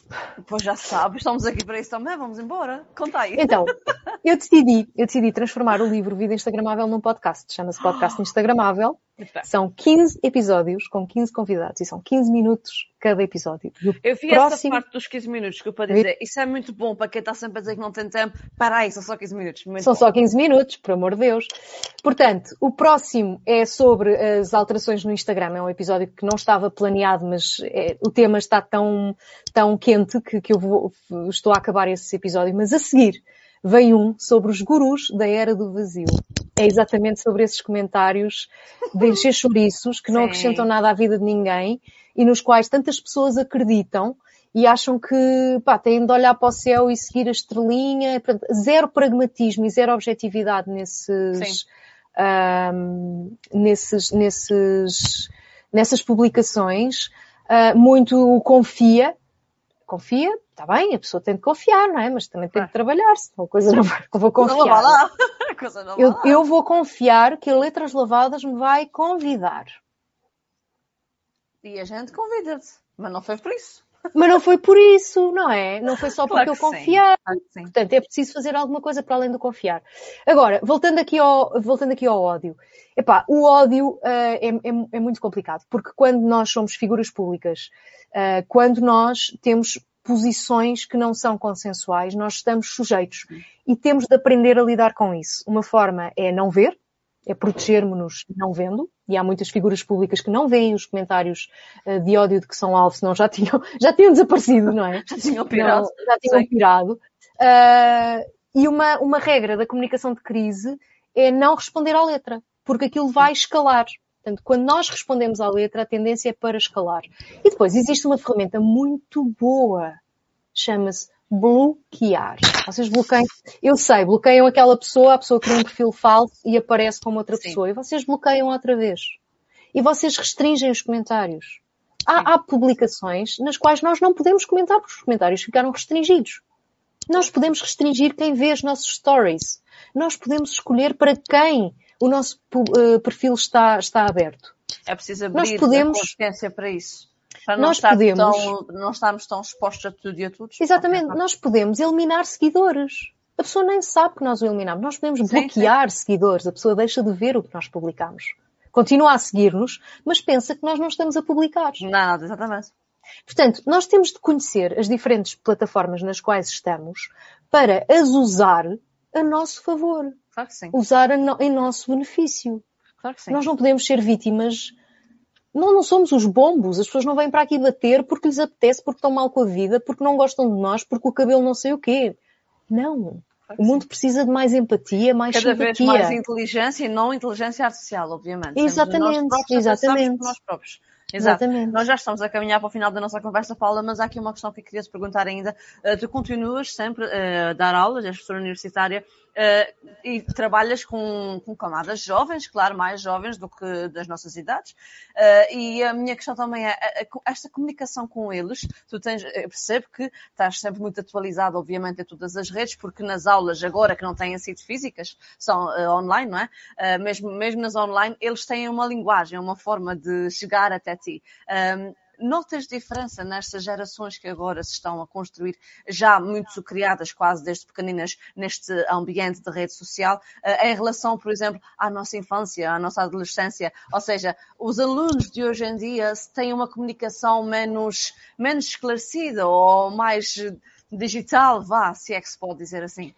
Pois já sabes, estamos aqui para isso também, vamos embora. Conta aí. Então, eu decidi, eu decidi transformar o livro Vida Instagramável num podcast. Chama-se Podcast Instagramável. São 15 episódios com 15 convidados e são 15 minutos cada episódio. Eu vi próximo... essa parte dos 15 minutos para dizer, isso é muito bom para quem está sempre a dizer que não tem tempo. Para aí, são só 15 minutos. Muito são bom. só 15 minutos, por amor de Deus. Portanto, o próximo é sobre as alterações no Instagram. É um episódio que não estava planeado, mas é, o tema está tão, tão quente que, que eu vou, estou a acabar esse episódio. Mas a seguir vem um sobre os gurus da era do vazio. É exatamente sobre esses comentários de encher chouriços que não acrescentam nada à vida de ninguém e nos quais tantas pessoas acreditam e acham que pá, têm de olhar para o céu e seguir a estrelinha. Portanto, zero pragmatismo e zero objetividade nesses, um, nesses, nesses, nessas publicações. Uh, muito confia. Confia, está bem, a pessoa tem de confiar, não é? Mas também tem de trabalhar, senão a coisa não vai, vou confiar. Lá. Eu, eu vou confiar que a Letras Lavadas me vai convidar. E a gente convida-te, mas não foi por isso. Mas não foi por isso, não é? Não foi só porque claro eu confiar. Claro Portanto, é preciso fazer alguma coisa para além do confiar. Agora, voltando aqui ao, voltando aqui ao ódio. Epá, o ódio uh, é, é, é, muito complicado, porque quando nós somos figuras públicas, uh, quando nós temos posições que não são consensuais, nós estamos sujeitos e temos de aprender a lidar com isso. Uma forma é não ver, é protegermos-nos não vendo, e há muitas figuras públicas que não veem os comentários uh, de ódio de que são alvo, senão já tinham, já tinham desaparecido, não é? já tinham pirado. Não, já tinham Sim. pirado. Uh, e uma, uma regra da comunicação de crise é não responder à letra, porque aquilo vai escalar. Portanto, quando nós respondemos à letra, a tendência é para escalar. E depois existe uma ferramenta muito boa, chama-se bloquear. Vocês bloqueiam, eu sei, bloqueiam aquela pessoa, a pessoa cria um perfil falso e aparece como outra Sim. pessoa. E vocês bloqueiam outra vez. E vocês restringem os comentários. Há, há, publicações nas quais nós não podemos comentar porque os comentários ficaram restringidos. Nós podemos restringir quem vê as nossas stories. Nós podemos escolher para quem o nosso uh, perfil está, está aberto. É preciso abrir nós podemos... a consciência para isso. Para não, nós podemos... tão, não estarmos tão expostos a tudo e a todos. Exatamente, nós podemos eliminar seguidores. A pessoa nem sabe que nós o eliminamos. Nós podemos sim, bloquear sim. seguidores. A pessoa deixa de ver o que nós publicamos. Continua a seguir-nos, mas pensa que nós não estamos a publicar. Nada, exatamente. Portanto, nós temos de conhecer as diferentes plataformas nas quais estamos para as usar a nosso favor. Claro que sim. Usar no, em nosso benefício. Claro que sim. Nós não podemos ser vítimas não, não somos os bombos. As pessoas não vêm para aqui bater porque lhes apetece, porque estão mal com a vida, porque não gostam de nós, porque o cabelo não sei o quê. Não. O mundo precisa de mais empatia, mais Cada simpatia. vez mais inteligência e não inteligência artificial, obviamente. Exatamente, nós exatamente. Nós próprios. Exato. Exatamente. Nós já estamos a caminhar para o final da nossa conversa, Paula, mas há aqui uma questão que eu queria te perguntar ainda. Uh, tu continuas sempre uh, a dar aulas, és professora universitária, uh, e trabalhas com, com, camadas jovens, claro, mais jovens do que das nossas idades. Uh, e a minha questão também é, esta comunicação com eles, tu tens, eu percebo que estás sempre muito atualizado, obviamente, em todas as redes, porque nas aulas agora que não têm sido físicas, são uh, online, não é? mesmo, mesmo nas online, eles têm uma linguagem, uma forma de chegar até ti. Um, notas diferença nestas gerações que agora se estão a construir, já muito criadas quase desde pequeninas neste ambiente de rede social, eh, em relação, por exemplo, à nossa infância, à nossa adolescência? Ou seja, os alunos de hoje em dia têm uma comunicação menos, menos esclarecida ou mais digital, vá, se é que se pode dizer assim?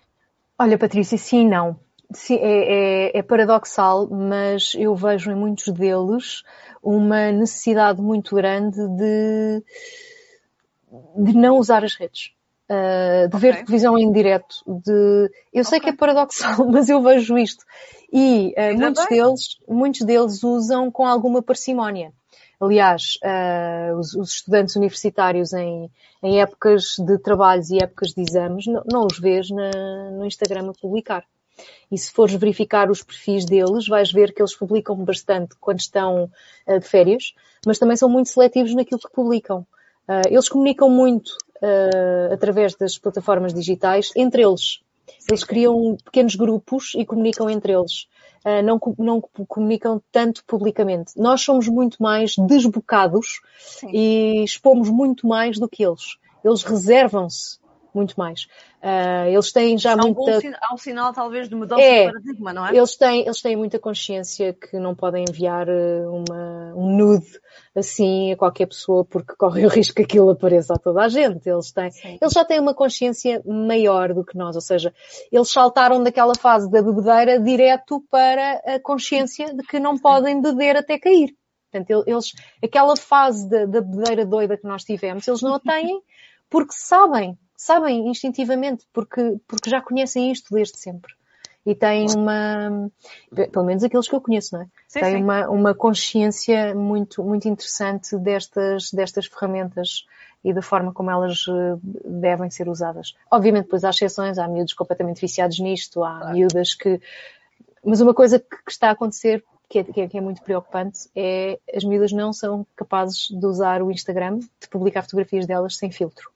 Olha, Patrícia, sim e não. Sim, é, é, é, paradoxal, mas eu vejo em muitos deles uma necessidade muito grande de, de não usar as redes. Uh, de okay. ver televisão em direto, de... Eu sei okay. que é paradoxal, mas eu vejo isto. E uh, muitos deles, muitos deles usam com alguma parcimónia. Aliás, uh, os, os, estudantes universitários em, em, épocas de trabalhos e épocas de exames não, não os vês na, no Instagram a publicar. E se fores verificar os perfis deles, vais ver que eles publicam bastante quando estão uh, de férias, mas também são muito seletivos naquilo que publicam. Uh, eles comunicam muito uh, através das plataformas digitais entre eles. Eles criam pequenos grupos e comunicam entre eles. Uh, não, não comunicam tanto publicamente. Nós somos muito mais desbocados Sim. e expomos muito mais do que eles. Eles reservam-se muito mais. Uh, eles têm já Isso muita. Há um sinal, talvez, de mudança é, de paradigma, não é? Eles têm, eles têm muita consciência que não podem enviar ah, uma, um nude assim a qualquer pessoa porque corre o risco que aquilo apareça a toda a gente. Eles, têm, eles já têm uma consciência maior do que nós, ou seja, eles saltaram daquela fase da bebedeira direto para a consciência de que não podem beber até cair. Portanto, eles, aquela fase da, da bebedeira doida que nós tivemos, eles não a têm porque sabem sabem instintivamente, porque, porque já conhecem isto desde sempre. E têm uma, pelo menos aqueles que eu conheço, não é? Sim, têm sim. Uma, uma consciência muito, muito interessante destas, destas ferramentas e da forma como elas eh, devem ser usadas. Obviamente, depois há exceções, há miúdos completamente viciados nisto, há claro. miúdas que. Mas uma coisa que, que está a acontecer que é, que é, que é, muito preocupante é as miúdas não são capazes de usar o Instagram, de publicar fotografias delas sem filtro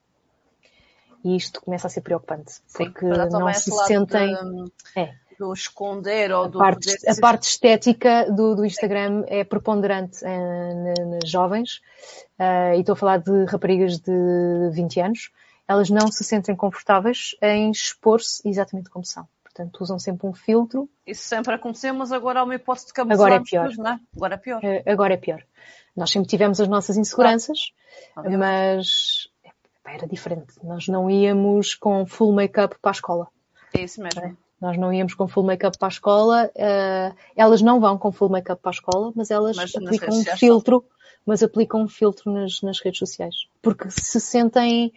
e isto começa a ser preocupante, porque não se sentem... De, é. do esconder ou a do parte, A parte estética do, do Instagram é preponderante uh, nas jovens, uh, e estou a falar de raparigas de 20 anos, elas não se sentem confortáveis em expor-se exatamente como são. Portanto, usam sempre um filtro. Isso sempre aconteceu, mas agora há uma hipótese de camuflar. Agora é pior. Não é? Agora é pior. Uh, agora é pior. Nós sempre tivemos as nossas inseguranças, claro. mas era diferente. Nós não íamos com full make-up para a escola. É isso mesmo. É? Nós não íamos com full make-up para a escola. Uh, elas não vão com full make-up para a escola, mas elas mas aplicam um filtro, mas aplicam um filtro nas, nas redes sociais. Porque se sentem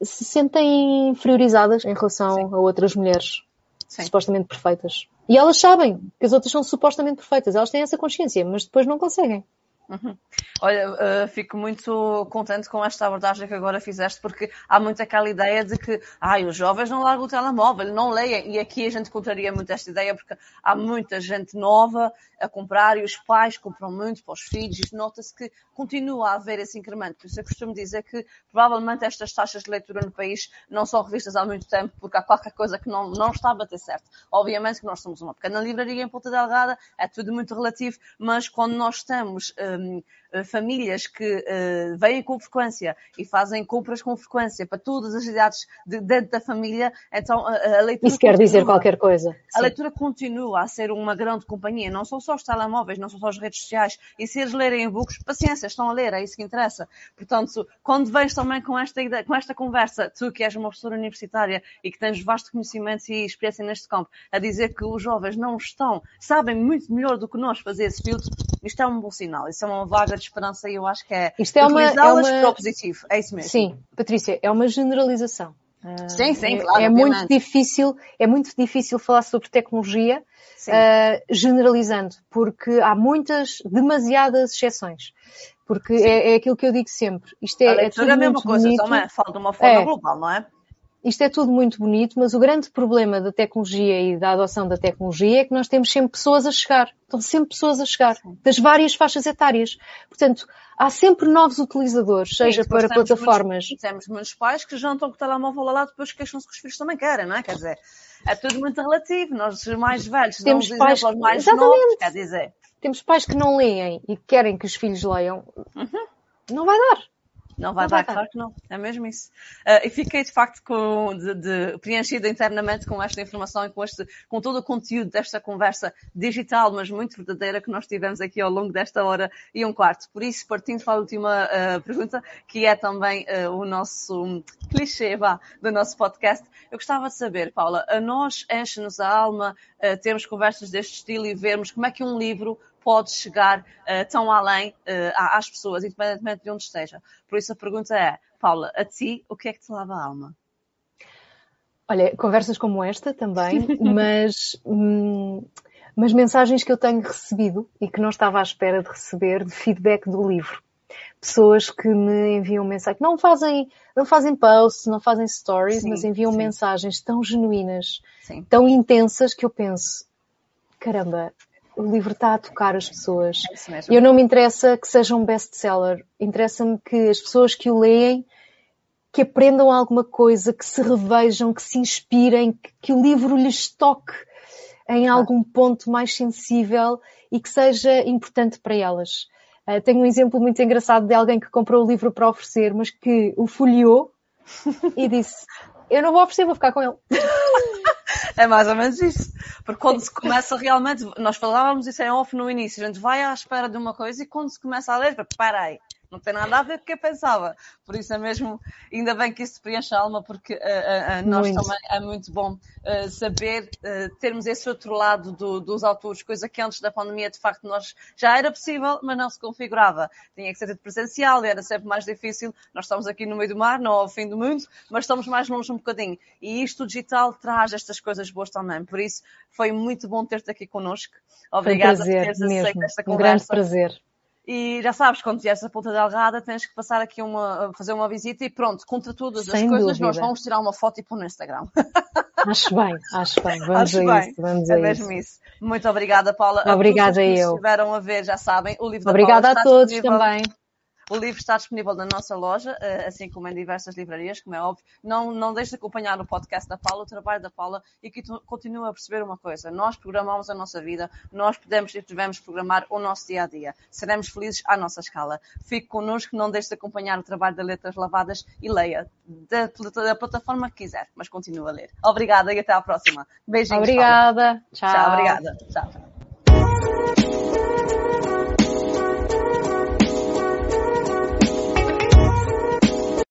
se sentem inferiorizadas em relação Sim. a outras mulheres Sim. supostamente perfeitas. E elas sabem que as outras são supostamente perfeitas. Elas têm essa consciência, mas depois não conseguem. Uhum. Olha, uh, fico muito contente com esta abordagem que agora fizeste, porque há muito aquela ideia de que ai, os jovens não largam o telemóvel, não leem. E aqui a gente contraria muito esta ideia, porque há muita gente nova a comprar e os pais compram muito para os filhos e nota-se que continua a haver esse incremento. Por isso eu costumo dizer que provavelmente estas taxas de leitura no país não são revistas há muito tempo, porque há qualquer coisa que não, não está a bater certo. Obviamente que nós somos uma pequena livraria em Ponta Delgada, é tudo muito relativo, mas quando nós estamos um, euh, famílias que uh, vêm com frequência e fazem compras com frequência para todas as idades de, dentro da família, então a, a leitura. Isso quer continua, dizer qualquer coisa. A Sim. leitura continua a ser uma grande companhia, não são só os telemóveis, não são só as redes sociais. E se eles lerem e-books, paciência, estão a ler, é isso que interessa. Portanto, quando vens também com esta, com esta conversa, tu que és uma professora universitária e que tens vasto conhecimento e experiência neste campo, a dizer que os jovens não estão, sabem muito melhor do que nós fazer esse filtro, isto é um bom sinal, isso é uma vaga de esperança e eu acho que é Isto é uma, é uma... para o positivo. É isso mesmo. Sim, Patrícia, é uma generalização. Sim, sim, é, claro. É, muito difícil, é muito difícil falar sobre tecnologia uh, generalizando, porque há muitas, demasiadas exceções. Porque é, é, aquilo que eu digo sempre. Isto é, a é tudo é a mesma coisa, bonito. também falta de uma forma é. global, não é? Isto é tudo muito bonito, mas o grande problema da tecnologia e da adoção da tecnologia é que nós temos sempre pessoas a chegar. Estão sempre pessoas a chegar, das várias faixas etárias. Portanto, há sempre novos utilizadores, seja Sim, para plataformas. Muitos, temos muitos pais que jantam com o telemóvel lá depois queixam-se que os filhos também querem, não é? Quer dizer, é tudo muito relativo. Nós, os mais velhos, temos pais... aos mais Exatamente. novos, quer dizer. Temos pais que não leem e querem que os filhos leiam. Uhum. Não vai dar. Não vai, não dar, vai claro que não. É mesmo isso. Uh, e fiquei de facto com, de, de, preenchida internamente com esta informação e com, este, com todo o conteúdo desta conversa digital, mas muito verdadeira que nós tivemos aqui ao longo desta hora e um quarto. Por isso, partindo para a última uh, pergunta, que é também uh, o nosso um, clichê vá, do nosso podcast, eu gostava de saber, Paula, a nós enche-nos a alma termos conversas deste estilo e vermos como é que um livro pode chegar uh, tão além uh, às pessoas, independentemente de onde esteja. Por isso a pergunta é, Paula, a ti, o que é que te lava a alma? Olha, conversas como esta também, mas, hum, mas mensagens que eu tenho recebido e que não estava à espera de receber de feedback do livro. Pessoas que me enviam mensagens, não fazem, não fazem posts, não fazem stories, sim, mas enviam sim. mensagens tão genuínas, sim. tão intensas que eu penso, caramba, o livro está a tocar as pessoas. É eu não me interessa que seja um best-seller. Interessa-me que as pessoas que o leem que aprendam alguma coisa, que se revejam, que se inspirem, que, que o livro lhes toque em algum ponto mais sensível e que seja importante para elas. Uh, tenho um exemplo muito engraçado de alguém que comprou o livro para oferecer, mas que o folheou e disse: Eu não vou oferecer, vou ficar com ele. É mais ou menos isso. Porque quando se começa realmente, nós falávamos isso em off no início, a gente vai à espera de uma coisa e quando se começa a ler, para aí, não tem nada a ver com o que eu pensava. Por isso é mesmo, ainda bem que isso preenche a alma, porque uh, uh, nós muito. também é muito bom uh, saber termos esse outro lado do, dos autores, coisa que antes da pandemia de facto nós já era possível, mas não se configurava. Tinha que ser tudo presencial, era sempre mais difícil. Nós estamos aqui no meio do mar, não ao fim do mundo, mas estamos mais longe um bocadinho. E isto digital traz estas coisas boas também. Por isso foi muito bom ter-te aqui connosco. Obrigada um prazer, por teres aceito esta conversa. Um grande prazer. E já sabes, quando vieres a Ponta Delgada, tens que passar aqui uma, fazer uma visita e pronto, contra todas Sem as coisas, dúvida. nós vamos tirar uma foto e pôr no Instagram. Acho bem, acho bem. Vamos acho a bem. isso. Vamos é a mesmo isso. isso. Muito obrigada, Paula. Obrigada a eu. Se estiveram a ver, já sabem, o livro obrigada da Paula Obrigada a todos também. O livro está disponível na nossa loja, eh, assim como em diversas livrarias, como é óbvio. Não, não deixe de acompanhar o podcast da Paula, o trabalho da Paula, e que continue a perceber uma coisa. Nós programamos a nossa vida, nós podemos e devemos programar o nosso dia a dia. Seremos felizes à nossa escala. Fique connosco, não deixe de acompanhar o trabalho da Letras Lavadas e leia da, da plataforma que quiser, mas continue a ler. Obrigada e até à próxima. Beijinhos. Obrigada. Paula. Tchau. Tchau. Obrigada. Tchau.